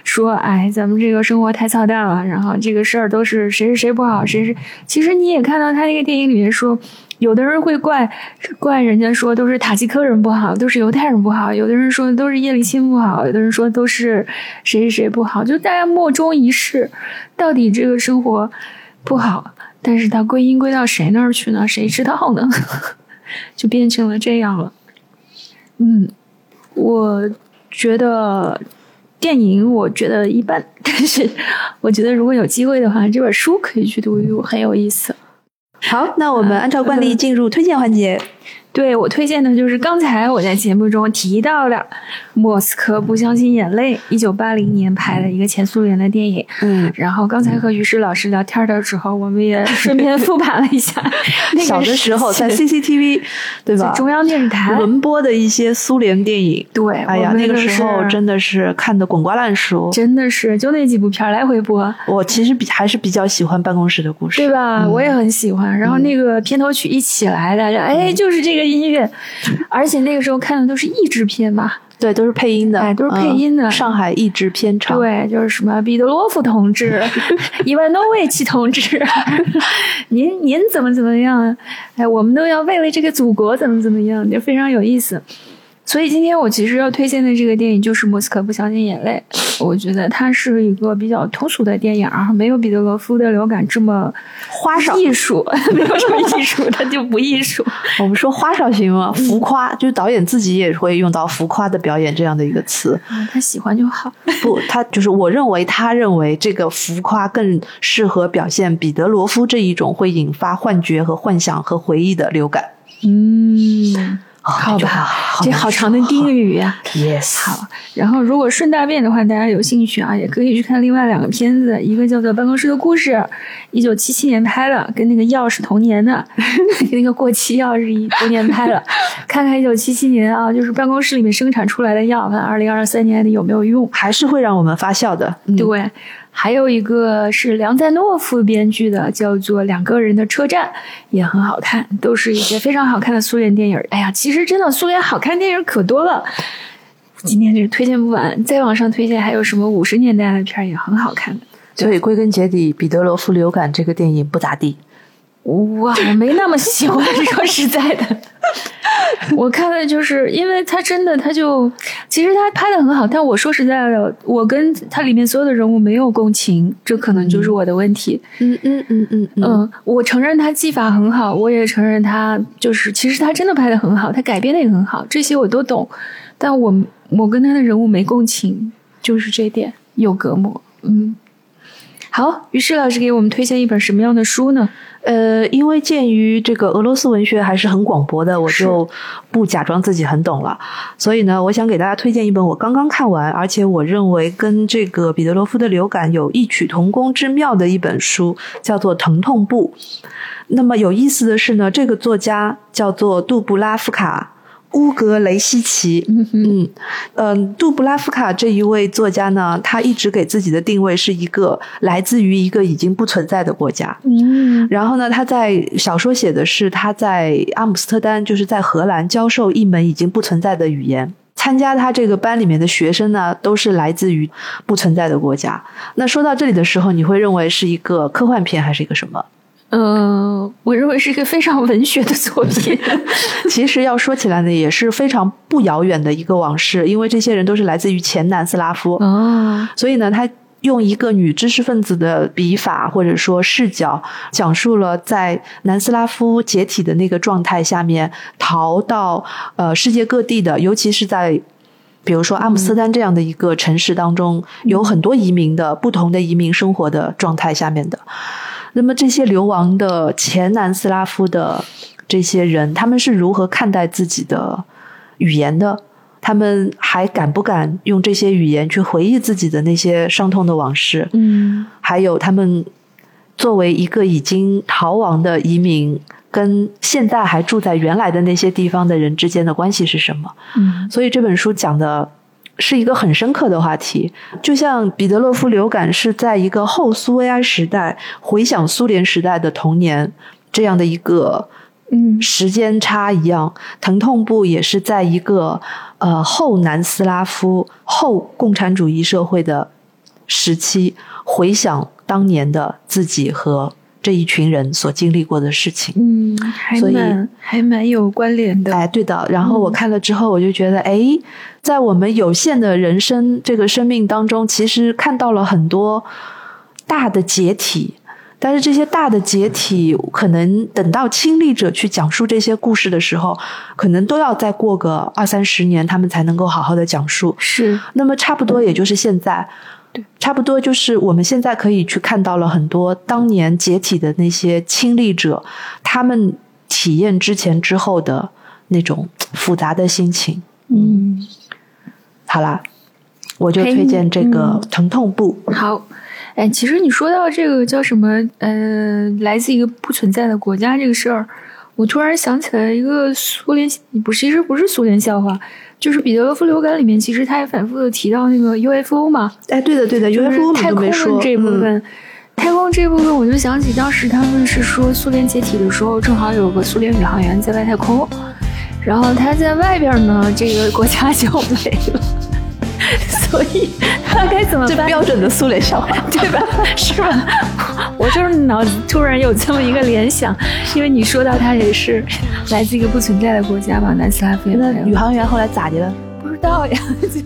S1: 说哎，咱们这个生活太操蛋了，然后这个事儿都是谁谁谁不好，谁谁。其实你也看到他那个电影里面说，有的人会怪怪人家说都是塔吉克人不好，都是犹太人不好；有的人说都是叶利钦不好，有的人说都是谁谁谁不好。就大家莫衷一是，到底这个生活不好，但是它归因归到谁那儿去呢？谁知道呢？就变成了这样了，嗯，我觉得电影我觉得一般，但是我觉得如果有机会的话，这本书可以去读一读，很有意思。
S2: 好，那我们按照惯例进入推荐环节。
S1: 对我推荐的就是刚才我在节目中提到的《莫斯科不相信眼泪》，一九八零年拍的一个前苏联的电影。
S2: 嗯，
S1: 然后刚才和于适老师聊天的时候，我们也顺便复盘了一下
S2: 小的时候在 CCTV 对吧？
S1: 中央电视台
S2: 轮播的一些苏联电影。
S1: 对，
S2: 哎呀，那个时候真的是看的滚瓜烂熟，
S1: 真的是就那几部片来回播。
S2: 我其实比还是比较喜欢《办公室的故事》，
S1: 对吧？我也很喜欢。然后那个片头曲一起来，大家哎，就是这个。音乐，而且那个时候看的都是译制片吧，
S2: 对，都是配音的，
S1: 哎，都是配音的。
S2: 上海译制片厂，
S1: 对，就是什么彼得罗夫同志、伊万诺维奇同志，您您怎么怎么样？哎，我们都要为了这个祖国怎么怎么样，就非常有意思。所以今天我其实要推荐的这个电影就是《莫斯科不相信眼泪》，我觉得它是一个比较通俗的电影，没有彼得罗夫的流感这么
S2: 花哨
S1: 艺术，没有什么艺术，它就不艺术。
S2: 我们说花哨行吗？浮夸，就是导演自己也会用到浮夸的表演这样的一个词。
S1: 嗯，他喜欢就好。
S2: 不，他就是我认为，他认为这个浮夸更适合表现彼得罗夫这一种会引发幻觉和幻想和回忆的流感。
S1: 嗯。好吧，这好长的定语呀。
S2: Yes，
S1: 好。然后，如果顺大便的话，大家有兴趣啊，也可以去看另外两个片子，一个叫做《办公室的故事》，一九七七年拍的，跟那个药是同年的，那个过期药是一同年拍的。看看一九七七年啊，就是办公室里面生产出来的药，看二零二三年的有没有用，
S2: 还是会让我们发笑的。
S1: 对。还有一个是梁赞诺夫编剧的，叫做《两个人的车站》，也很好看，都是一些非常好看的苏联电影。哎呀，其实真的苏联好看电影可多了，今天这推荐不完，再往上推荐还有什么五十年代的片也很好看的。
S2: 所以归根结底，《彼得罗夫流感》这个电影不咋地。
S1: 哇，我没那么喜欢，说实在的。我看的就是因为他真的，他就其实他拍的很好，但我说实在的，我跟他里面所有的人物没有共情，这可能就是我的问题。
S2: 嗯嗯嗯嗯
S1: 嗯，我承认他技法很好，我也承认他就是其实他真的拍的很好，他改编的也很好，这些我都懂，但我我跟他的人物没共情，就是这点有隔膜。嗯，好，于是老师给我们推荐一本什么样的书呢？
S2: 呃，因为鉴于这个俄罗斯文学还是很广博的，我就不假装自己很懂了。所以呢，我想给大家推荐一本我刚刚看完，而且我认为跟这个彼得罗夫的流感有异曲同工之妙的一本书，叫做《疼痛部》。那么有意思的是呢，这个作家叫做杜布拉夫卡。乌格雷西奇，嗯嗯，杜布拉夫卡这一位作家呢，他一直给自己的定位是一个来自于一个已经不存在的国家。
S1: 嗯，
S2: 然后呢，他在小说写的是他在阿姆斯特丹，就是在荷兰教授一门已经不存在的语言。参加他这个班里面的学生呢，都是来自于不存在的国家。那说到这里的时候，你会认为是一个科幻片还是一个什么？
S1: 嗯，我认为是一个非常文学的作品。
S2: 其实要说起来呢，也是非常不遥远的一个往事，因为这些人都是来自于前南斯拉夫
S1: 啊，
S2: 所以呢，他用一个女知识分子的笔法或者说视角，讲述了在南斯拉夫解体的那个状态下面，逃到呃世界各地的，尤其是在比如说阿姆斯特丹这样的一个城市当中，有很多移民的不同的移民生活的状态下面的。那么这些流亡的前南斯拉夫的这些人，他们是如何看待自己的语言的？他们还敢不敢用这些语言去回忆自己的那些伤痛的往事？
S1: 嗯，
S2: 还有他们作为一个已经逃亡的移民，跟现在还住在原来的那些地方的人之间的关系是什么？
S1: 嗯，
S2: 所以这本书讲的是一个很深刻的话题，就像彼得洛夫流感是在一个后苏维埃时代回想苏联时代的童年这样的一个。
S1: 嗯，
S2: 时间差一样，疼痛部也是在一个呃后南斯拉夫后共产主义社会的时期，回想当年的自己和这一群人所经历过的事情。
S1: 嗯，还蛮还蛮有关联的。
S2: 哎，对的。然后我看了之后，我就觉得，哎，在我们有限的人生这个生命当中，其实看到了很多大的解体。但是这些大的解体，可能等到亲历者去讲述这些故事的时候，可能都要再过个二三十年，他们才能够好好的讲述。
S1: 是，
S2: 那么差不多也就是现在，
S1: 对，
S2: 差不多就是我们现在可以去看到了很多当年解体的那些亲历者，他们体验之前之后的那种复杂的心情。
S1: 嗯，
S2: 好啦，我就推荐这个疼痛部。
S1: 好。哎，其实你说到这个叫什么，呃，来自一个不存在的国家这个事儿，我突然想起来一个苏联，不是，其实不是苏联笑话，就是彼得罗夫流感里面，其实他也反复的提到那个 UFO 嘛。
S2: 哎，对的，对的，UFO
S1: 太空
S2: 的
S1: 这部分，太空这部分，我就想起当时他们是说苏联解体的时候，正好有个苏联宇航员在外太空，然后他在外边呢，这个国家 就没了。所以他该怎么办？
S2: 标准的苏联笑话，
S1: 对吧？是吧？我就是脑子突然有这么一个联想，因为你说到他也是来自一个不存在的国家嘛，南斯拉夫。
S2: 那宇航员后来咋的了？
S1: 不知道呀，就。